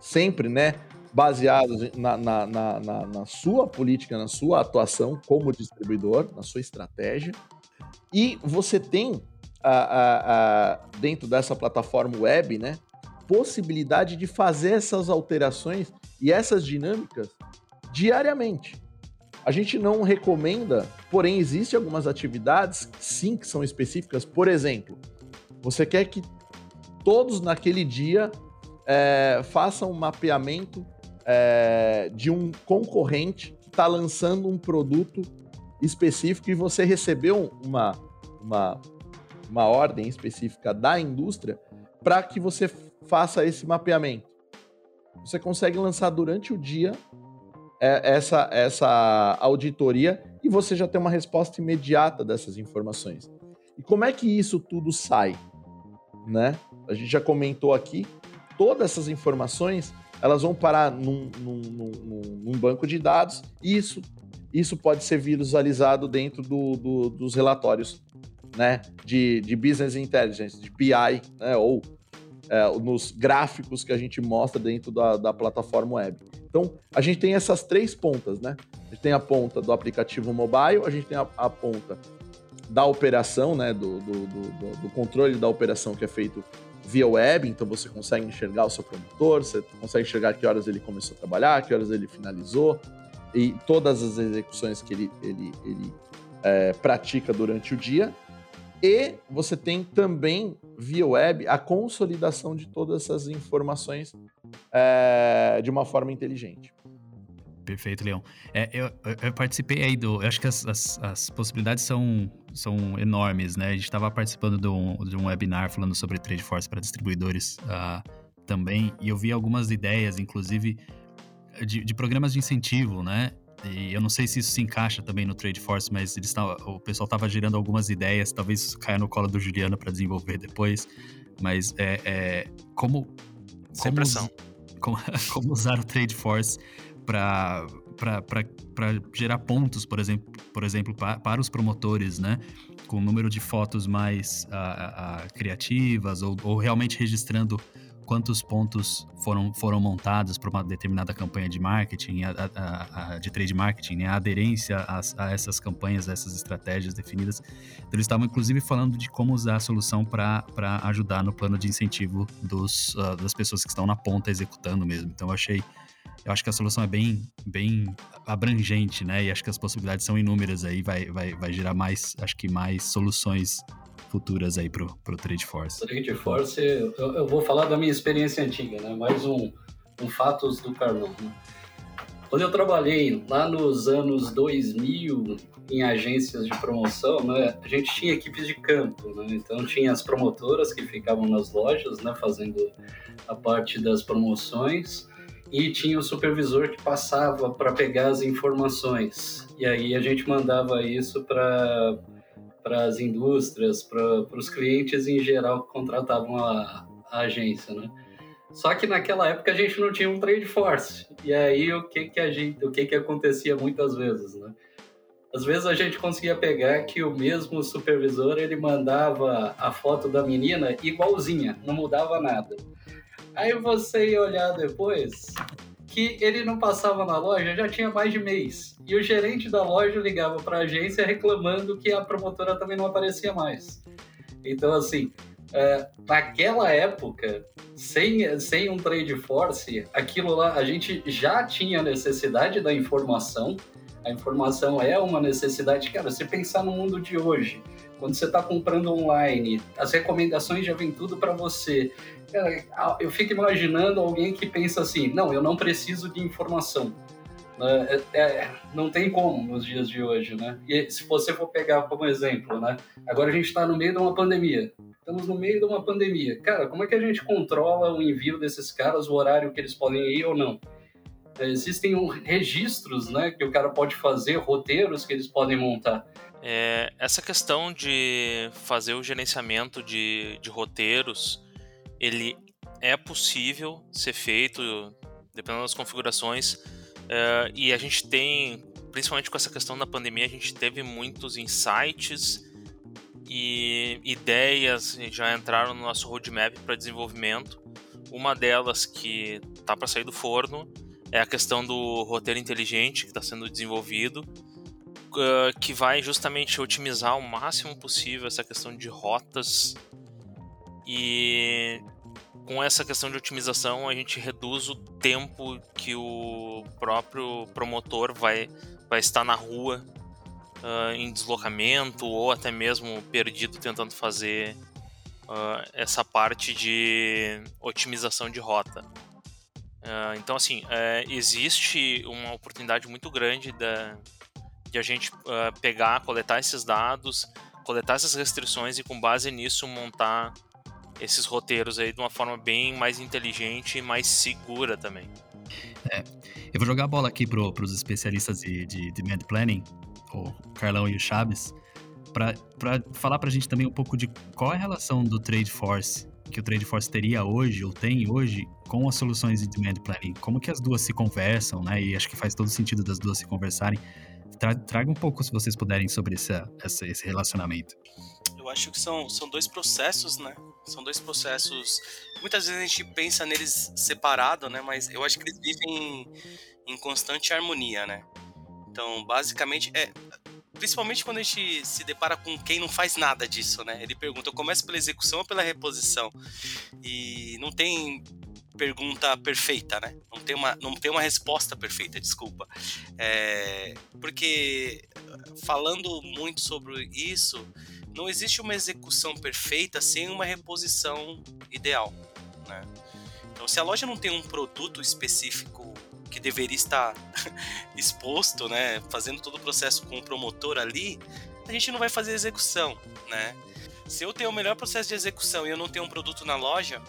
sempre, né? Baseados na, na, na, na, sua política, na sua atuação como distribuidor, na sua estratégia. E você tem, a, a, a, dentro dessa plataforma web, né, possibilidade de fazer essas alterações e essas dinâmicas diariamente. A gente não recomenda, porém existem algumas atividades sim que são específicas. Por exemplo, você quer que todos naquele dia é, façam um mapeamento é, de um concorrente que está lançando um produto específico e você recebeu uma, uma, uma ordem específica da indústria para que você faça esse mapeamento. Você consegue lançar durante o dia é, essa, essa auditoria e você já tem uma resposta imediata dessas informações. E como é que isso tudo sai? Né? A gente já comentou aqui, todas essas informações elas vão parar num, num, num, num banco de dados e isso, isso pode ser visualizado dentro do, do, dos relatórios né, de, de Business Intelligence, de BI, né, ou é, nos gráficos que a gente mostra dentro da, da plataforma web. Então, a gente tem essas três pontas, né? A gente tem a ponta do aplicativo mobile, a gente tem a, a ponta da operação, né? Do, do, do, do, controle da operação que é feito via web, então você consegue enxergar o seu promotor, você consegue enxergar que horas ele começou a trabalhar, que horas ele finalizou, e todas as execuções que ele, ele, ele é, pratica durante o dia. E você tem também, via web, a consolidação de todas essas informações é, de uma forma inteligente. Perfeito, Leão. É, eu, eu, participei aí do. Eu acho que as, as, as, possibilidades são, são enormes, né? A gente estava participando de um, de um webinar falando sobre Trade Force para distribuidores uh, também, e eu vi algumas ideias, inclusive, de, de programas de incentivo, né? E eu não sei se isso se encaixa também no Trade Force, mas eles tavam, o pessoal estava gerando algumas ideias, talvez isso caia no colo do Juliano para desenvolver depois. Mas é, é como. Sem como, como, (laughs) como, usar o Trade Force para gerar pontos, por exemplo, por exemplo para, para os promotores, né? Com o número de fotos mais uh, uh, criativas ou, ou realmente registrando quantos pontos foram, foram montados para uma determinada campanha de marketing, a, a, a, de trade marketing, né? a aderência a, a, essas campanhas, a essas estratégias definidas. Então, eles estavam, inclusive, falando de como usar a solução para ajudar no plano de incentivo dos, uh, das pessoas que estão na ponta executando mesmo. Então, eu achei. Eu acho que a solução é bem, bem abrangente, né? E acho que as possibilidades são inúmeras aí, vai, vai, vai gerar mais, acho que mais soluções futuras aí pro, pro Trade Force? Trade Force, eu, eu vou falar da minha experiência antiga, né? Mais um, um fatos do Carlão. Né? Quando eu trabalhei lá nos anos 2000 em agências de promoção, né, a gente tinha equipes de campo, né? Então tinha as promotoras que ficavam nas lojas, né, fazendo a parte das promoções e tinha o supervisor que passava para pegar as informações. E aí a gente mandava isso para para as indústrias, para os clientes em geral que contratavam a, a, agência, né? Só que naquela época a gente não tinha um trade force. E aí o que que a gente, o que que acontecia muitas vezes, né? Às vezes a gente conseguia pegar que o mesmo supervisor ele mandava a foto da menina igualzinha, não mudava nada. Aí você ia olhar depois, que ele não passava na loja já tinha mais de mês. E o gerente da loja ligava para a agência reclamando que a promotora também não aparecia mais. Então, assim, é, naquela época, sem, sem um trade force, aquilo lá, a gente já tinha necessidade da informação. A informação é uma necessidade. Cara, se pensar no mundo de hoje, quando você está comprando online, as recomendações já vêm tudo para você. Cara, eu fico imaginando alguém que pensa assim: não, eu não preciso de informação. Né? É, é, não tem como nos dias de hoje, né? E se você for pegar como exemplo, né? Agora a gente está no meio de uma pandemia. Estamos no meio de uma pandemia. Cara, como é que a gente controla o envio desses caras, o horário que eles podem ir ou não? Existem um, registros, né, que o cara pode fazer, roteiros que eles podem montar. É, essa questão de fazer o gerenciamento de, de roteiros, ele é possível ser feito, dependendo das configurações, é, e a gente tem, principalmente com essa questão da pandemia, a gente teve muitos insights e ideias já entraram no nosso roadmap para desenvolvimento. Uma delas que está para sair do forno é a questão do roteiro inteligente que está sendo desenvolvido, que vai justamente otimizar o máximo possível essa questão de rotas e com essa questão de otimização a gente reduz o tempo que o próprio promotor vai, vai estar na rua uh, em deslocamento ou até mesmo perdido tentando fazer uh, essa parte de otimização de rota. Uh, então, assim, existe uma oportunidade muito grande da, de a gente uh, pegar, coletar esses dados, coletar essas restrições e com base nisso montar esses roteiros aí de uma forma bem mais inteligente e mais segura também. É, eu vou jogar a bola aqui para os especialistas de, de demand planning, o Carlão e o Chaves, para falar para a gente também um pouco de qual é a relação do Trade Force que o Trade Force teria hoje ou tem hoje com as soluções de demand planning. Como que as duas se conversam, né? E acho que faz todo sentido das duas se conversarem Tra traga um pouco, se vocês puderem, sobre essa, essa, esse relacionamento. Eu acho que são, são dois processos, né? São dois processos. Muitas vezes a gente pensa neles separado, né? Mas eu acho que eles vivem em, em constante harmonia, né? Então, basicamente, é, principalmente quando a gente se depara com quem não faz nada disso, né? Ele pergunta, eu começo pela execução ou pela reposição? E não tem pergunta perfeita, né? Não tem uma, não tem uma resposta perfeita, desculpa. É, porque falando muito sobre isso, não existe uma execução perfeita sem uma reposição ideal, né? Então, se a loja não tem um produto específico que deveria estar (laughs) exposto, né, fazendo todo o processo com o promotor ali, a gente não vai fazer execução, né? Se eu tenho o melhor processo de execução e eu não tenho um produto na loja,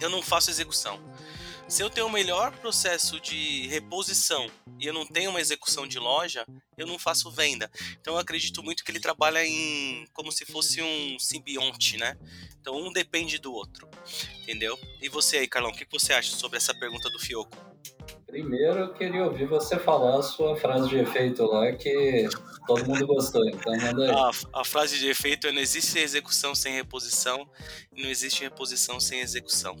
eu não faço execução. Se eu tenho o melhor processo de reposição e eu não tenho uma execução de loja, eu não faço venda. Então eu acredito muito que ele trabalha em como se fosse um simbionte, né? Então um depende do outro, entendeu? E você aí, Carlão, o que você acha sobre essa pergunta do Fioco? Primeiro eu queria ouvir você falar a sua frase de efeito lá que todo mundo gostou, então manda aí. A, a frase de efeito é não existe execução sem reposição e não existe reposição sem execução.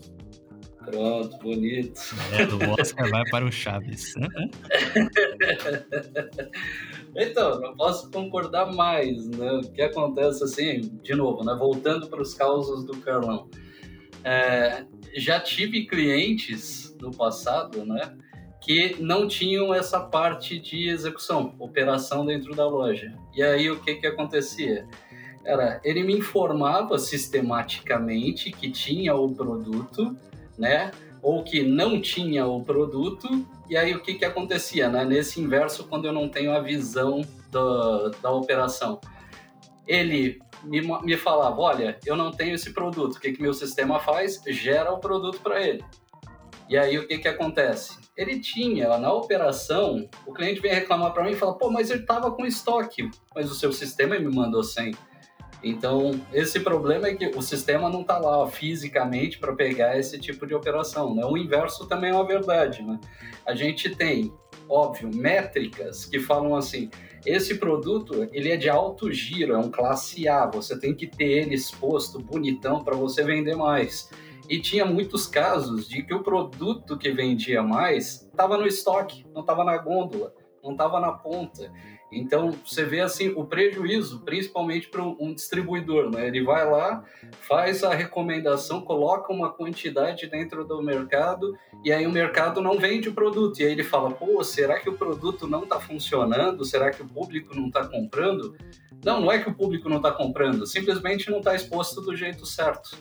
Pronto, bonito. É, do Oscar vai para o Chaves. (laughs) então, não posso concordar mais, né? O que acontece assim, de novo, né? Voltando para os causos do Carlão. É, já tive clientes no passado, né? que não tinham essa parte de execução, operação dentro da loja. E aí o que que acontecia? Era, ele me informava sistematicamente que tinha o produto, né? Ou que não tinha o produto. E aí o que que acontecia, né? Nesse inverso, quando eu não tenho a visão da, da operação, ele me, me falava, olha, eu não tenho esse produto. O que que meu sistema faz? Gera o produto para ele. E aí o que que acontece? Ele tinha na operação, o cliente vem reclamar para mim e fala: "Pô, mas ele estava com estoque, mas o seu sistema me mandou sem". Então, esse problema é que o sistema não está lá ó, fisicamente para pegar esse tipo de operação. Né? O inverso também é uma verdade. Né? A gente tem, óbvio, métricas que falam assim: esse produto ele é de alto giro, é um classe A, você tem que ter ele exposto bonitão para você vender mais. E tinha muitos casos de que o produto que vendia mais estava no estoque, não estava na gôndola, não estava na ponta. Então você vê assim o prejuízo, principalmente para um distribuidor, né? Ele vai lá, faz a recomendação, coloca uma quantidade dentro do mercado e aí o mercado não vende o produto. E aí ele fala: pô, será que o produto não está funcionando? Será que o público não está comprando? Não, não é que o público não está comprando, simplesmente não está exposto do jeito certo.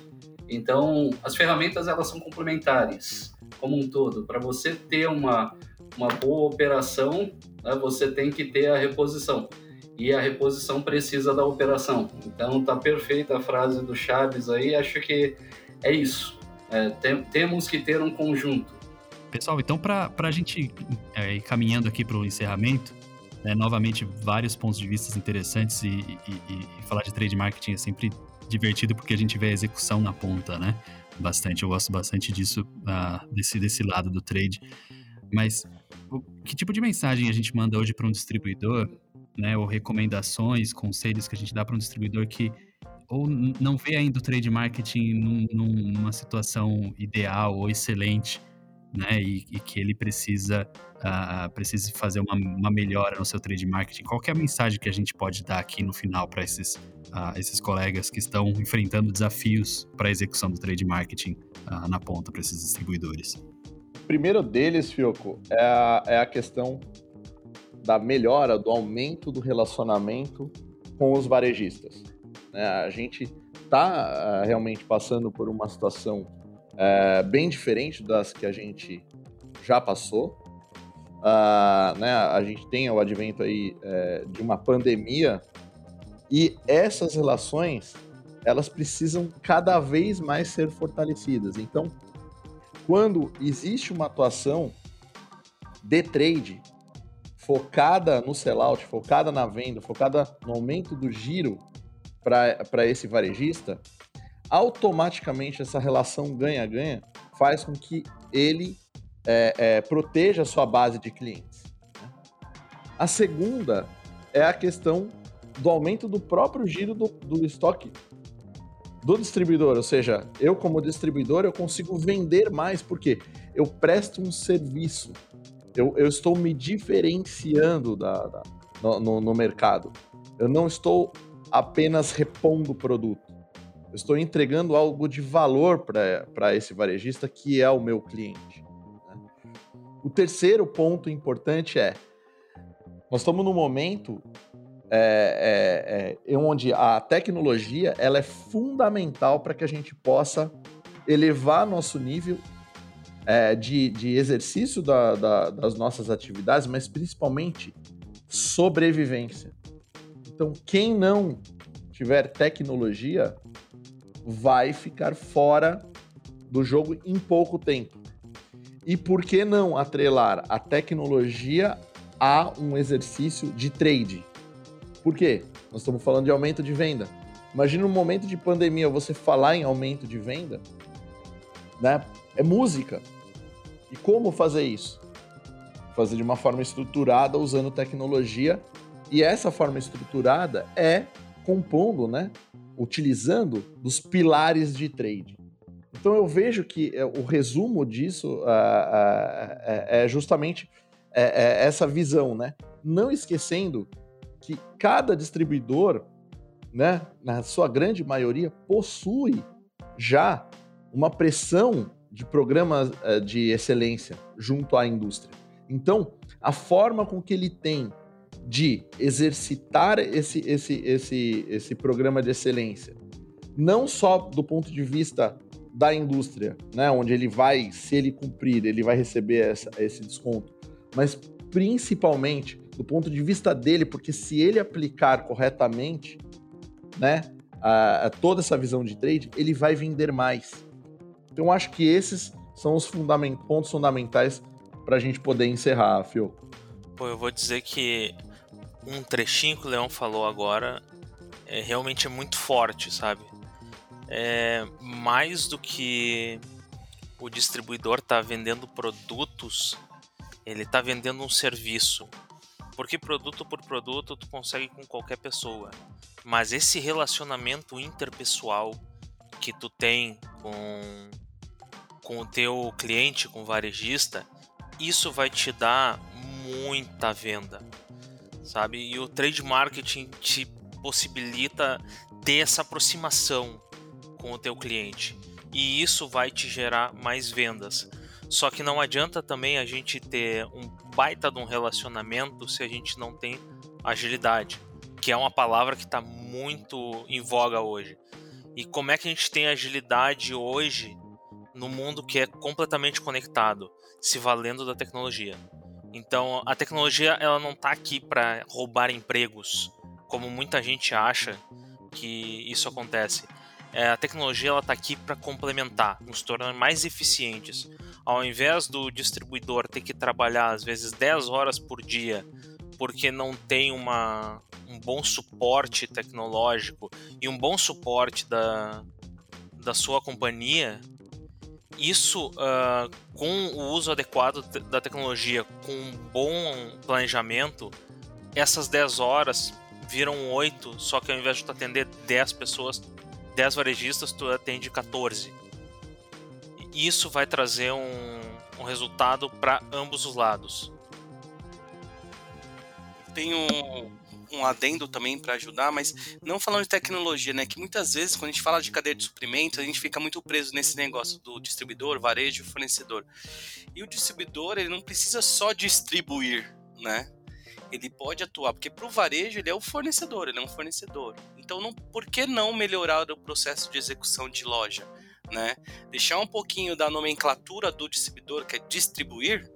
Então, as ferramentas elas são complementares como um todo. Para você ter uma, uma boa operação, né, você tem que ter a reposição. E a reposição precisa da operação. Então tá perfeita a frase do Chaves aí, acho que é isso. É, tem, temos que ter um conjunto. Pessoal, então para a gente é, ir caminhando aqui para o encerramento, né, novamente vários pontos de vista interessantes e, e, e, falar de trade marketing é sempre divertido porque a gente vê a execução na ponta, né? Bastante, eu gosto bastante disso, uh, desse, desse lado do trade. Mas o, que tipo de mensagem a gente manda hoje para um distribuidor, né? Ou recomendações, conselhos que a gente dá para um distribuidor que ou não vê ainda o trade marketing num, num, numa situação ideal ou excelente, né? E, e que ele precisa, uh, precisa fazer uma, uma, melhora no seu trade marketing. Qual é a mensagem que a gente pode dar aqui no final para esses, uh, esses colegas que estão enfrentando desafios para a execução do trade marketing uh, na ponta para esses distribuidores? Primeiro deles, Fioco, é a, é a questão da melhora, do aumento do relacionamento com os varejistas. Né? A gente está realmente passando por uma situação é, bem diferente das que a gente já passou. Uh, né, a gente tem o advento aí é, de uma pandemia e essas relações elas precisam cada vez mais ser fortalecidas. Então, quando existe uma atuação de trade focada no sellout, focada na venda, focada no aumento do giro para esse varejista, automaticamente essa relação ganha-ganha faz com que ele é, é, proteja a sua base de clientes. Né? A segunda é a questão do aumento do próprio giro do, do estoque do distribuidor, ou seja, eu como distribuidor eu consigo vender mais porque eu presto um serviço, eu, eu estou me diferenciando da, da no, no, mercado, eu não estou apenas repondo produto. Eu estou entregando algo de valor para esse varejista que é o meu cliente. Né? O terceiro ponto importante é: nós estamos num momento é, é, é, onde a tecnologia ela é fundamental para que a gente possa elevar nosso nível é, de, de exercício da, da, das nossas atividades, mas principalmente sobrevivência. Então, quem não tiver tecnologia vai ficar fora do jogo em pouco tempo. E por que não atrelar a tecnologia a um exercício de trade? Por quê? Nós estamos falando de aumento de venda. Imagina um momento de pandemia você falar em aumento de venda, né? É música. E como fazer isso? Fazer de uma forma estruturada usando tecnologia. E essa forma estruturada é compondo, né? Utilizando dos pilares de trade. Então eu vejo que é, o resumo disso uh, é justamente é, é essa visão, né? Não esquecendo que cada distribuidor, né, na sua grande maioria, possui já uma pressão de programas de excelência junto à indústria. Então, a forma com que ele tem de exercitar esse, esse, esse, esse programa de excelência, não só do ponto de vista da indústria, né, onde ele vai, se ele cumprir, ele vai receber essa, esse desconto, mas principalmente do ponto de vista dele, porque se ele aplicar corretamente, né, a, a toda essa visão de trade, ele vai vender mais. Então acho que esses são os fundament, pontos fundamentais para a gente poder encerrar, Fio. Pô, eu vou dizer que um trechinho que o Leão falou agora é, realmente é muito forte, sabe? É, mais do que o distribuidor tá vendendo produtos, ele tá vendendo um serviço. Porque produto por produto tu consegue com qualquer pessoa. Mas esse relacionamento interpessoal que tu tem com, com o teu cliente, com o varejista, isso vai te dar muita venda sabe? E o trade marketing te possibilita ter essa aproximação com o teu cliente. E isso vai te gerar mais vendas. Só que não adianta também a gente ter um baita de um relacionamento se a gente não tem agilidade, que é uma palavra que está muito em voga hoje. E como é que a gente tem agilidade hoje no mundo que é completamente conectado, se valendo da tecnologia? Então, a tecnologia ela não está aqui para roubar empregos, como muita gente acha que isso acontece. É, a tecnologia ela está aqui para complementar, nos tornar mais eficientes. Ao invés do distribuidor ter que trabalhar às vezes 10 horas por dia porque não tem uma, um bom suporte tecnológico e um bom suporte da, da sua companhia, isso uh, com o uso adequado da tecnologia, com um bom planejamento, essas 10 horas viram 8, só que ao invés de tu atender 10 pessoas, 10 varejistas, tu atende 14. Isso vai trazer um, um resultado para ambos os lados tem um, um adendo também para ajudar, mas não falando de tecnologia, né? Que muitas vezes, quando a gente fala de cadeia de suprimentos, a gente fica muito preso nesse negócio do distribuidor, varejo e fornecedor. E o distribuidor, ele não precisa só distribuir, né? Ele pode atuar, porque para o varejo ele é o fornecedor, ele é um fornecedor. Então, não, por que não melhorar o processo de execução de loja? Né? Deixar um pouquinho da nomenclatura do distribuidor, que é distribuir,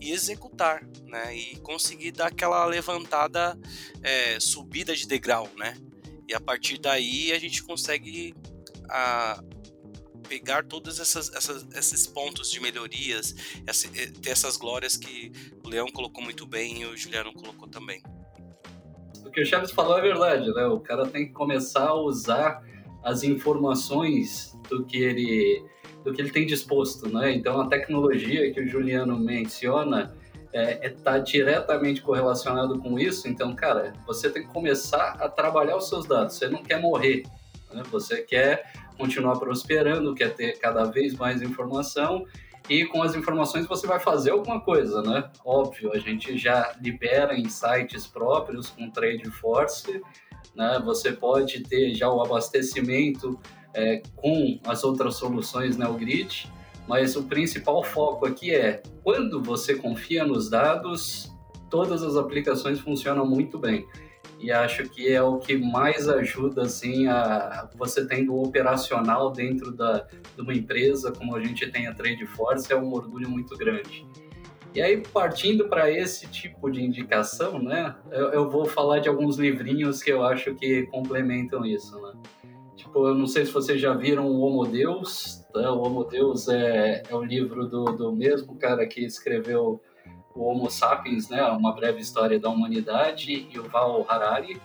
e executar, né? E conseguir dar aquela levantada, é, subida de degrau, né? E a partir daí a gente consegue a, pegar todos essas, essas, esses pontos de melhorias, essa, eh, ter essas glórias que o Leão colocou muito bem e o Juliano colocou também. O que o Chaves falou é verdade, né? O cara tem que começar a usar as informações do que ele do que ele tem disposto, né? Então a tecnologia que o Juliano menciona está é, é, tá diretamente correlacionado com isso. Então, cara, você tem que começar a trabalhar os seus dados. Você não quer morrer, né? Você quer continuar prosperando, quer ter cada vez mais informação e com as informações você vai fazer alguma coisa, né? Óbvio, a gente já libera sites próprios com Trade Force, né? Você pode ter já o abastecimento é, com as outras soluções NeoGrid, mas o principal foco aqui é quando você confia nos dados, todas as aplicações funcionam muito bem. E acho que é o que mais ajuda assim a você tendo operacional dentro da, de uma empresa como a gente tem a Trade Force é um orgulho muito grande. E aí, partindo para esse tipo de indicação, né, eu, eu, vou falar de alguns livrinhos que eu acho que complementam isso, né. Tipo, eu não sei se vocês já viram o Homo Deus. Tá? O Homo Deus é, é o livro do, do mesmo cara que escreveu o Homo Sapiens, né? Uma breve história da humanidade, e o Val Harari,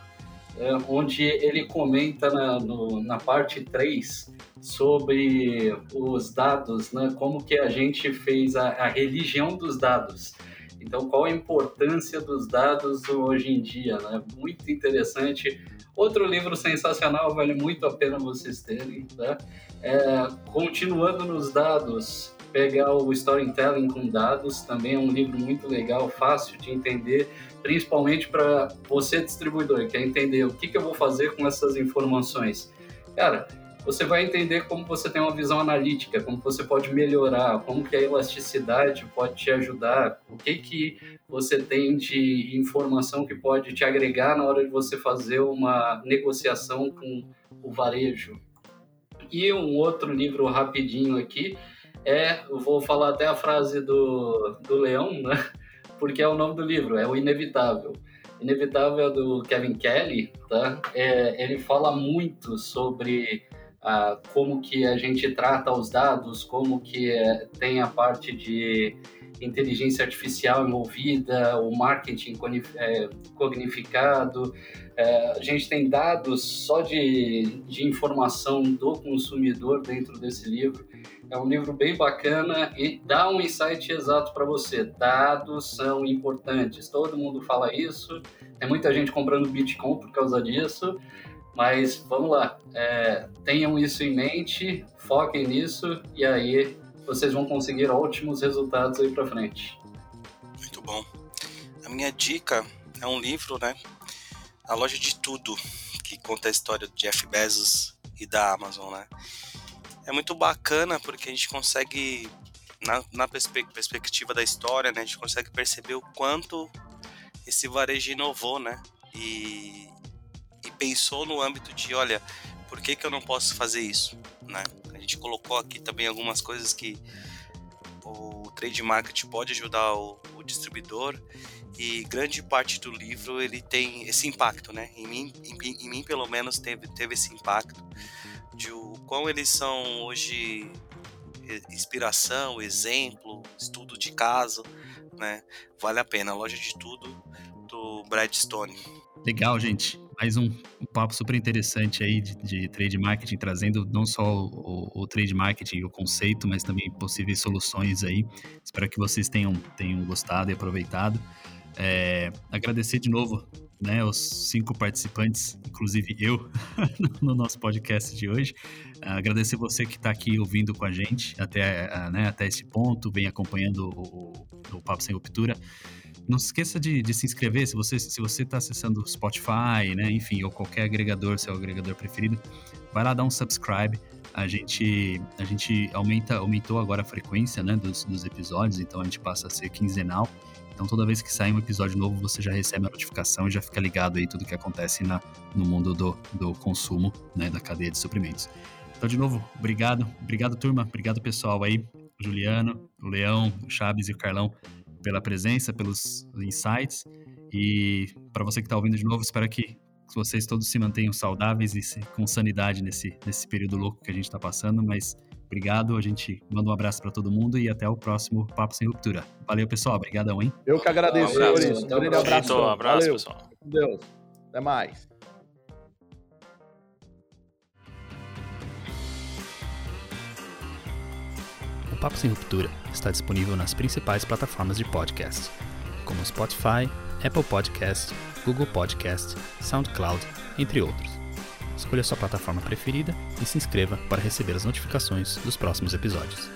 é, onde ele comenta na, no, na parte 3 sobre os dados, né? Como que a gente fez a, a religião dos dados. Então, qual a importância dos dados hoje em dia, né? Muito interessante Outro livro sensacional, vale muito a pena vocês terem, tá? É, continuando nos dados, pegar o Storytelling com dados, também é um livro muito legal, fácil de entender, principalmente para você distribuidor, que quer entender o que, que eu vou fazer com essas informações. Cara, você vai entender como você tem uma visão analítica, como você pode melhorar, como que a elasticidade pode te ajudar, o que que você tem de informação que pode te agregar na hora de você fazer uma negociação com o varejo. E um outro livro rapidinho aqui é, vou falar até a frase do, do Leão, né? Porque é o nome do livro, é o Inevitável. Inevitável é do Kevin Kelly, tá? É, ele fala muito sobre ah, como que a gente trata os dados, como que é, tem a parte de inteligência artificial envolvida, o marketing é, cognificado. É, a gente tem dados só de, de informação do consumidor dentro desse livro. É um livro bem bacana e dá um insight exato para você. Dados são importantes. Todo mundo fala isso. Tem muita gente comprando Bitcoin por causa disso. Mas vamos lá, é, tenham isso em mente, foquem nisso e aí vocês vão conseguir ótimos resultados aí para frente. Muito bom. A minha dica é um livro, né? A loja de tudo que conta a história do Jeff Bezos e da Amazon, né? É muito bacana porque a gente consegue na, na perspe perspectiva da história, né? A gente consegue perceber o quanto esse varejo inovou, né? E e pensou no âmbito de, olha, por que, que eu não posso fazer isso, né? A gente colocou aqui também algumas coisas que o trade market pode ajudar o, o distribuidor e grande parte do livro ele tem esse impacto, né? Em mim, em, em mim pelo menos teve, teve esse impacto de o quão eles são hoje inspiração, exemplo, estudo de caso, né? Vale a pena. Loja de tudo do Brad Stone. Legal, gente. Mais um, um papo super interessante aí de, de, trade marketing, trazendo não só o, o, o trade marketing, o conceito, mas também possíveis soluções aí. Espero que vocês tenham, tenham gostado e aproveitado. É, agradecer de novo né, os cinco participantes, inclusive eu, (laughs) no nosso podcast de hoje. Agradecer você que está aqui ouvindo com a gente até, né, até esse ponto, vem acompanhando o, o Papo Sem Ruptura. Não se esqueça de, de, se inscrever se você se você está acessando Spotify, né, enfim, ou qualquer agregador, seu agregador preferido, vai lá dar um subscribe. A gente a gente aumenta aumentou agora a frequência, né, dos, dos episódios, então a gente passa a ser quinzenal. Então toda vez que sair um episódio novo, você já recebe a notificação e já fica ligado aí tudo que acontece na, no mundo do, do consumo, né, da cadeia de suprimentos. Então, de novo, obrigado. Obrigado, turma. Obrigado, pessoal aí. Juliano, o Leão, o Chaves e o Carlão pela presença, pelos insights. E para você que está ouvindo de novo, espero que vocês todos se mantenham saudáveis e com sanidade nesse, nesse período louco que a gente está passando. Mas Obrigado, a gente manda um abraço para todo mundo e até o próximo Papo Sem Ruptura. Valeu, pessoal. Obrigadão, hein? Eu que agradeço, um senhores. Um grande abraço. Um abraço, Valeu. pessoal. Com Deus. Até mais. O Papo Sem Ruptura está disponível nas principais plataformas de podcast, como Spotify, Apple Podcast, Google Podcast, SoundCloud, entre outros. Escolha sua plataforma preferida e se inscreva para receber as notificações dos próximos episódios.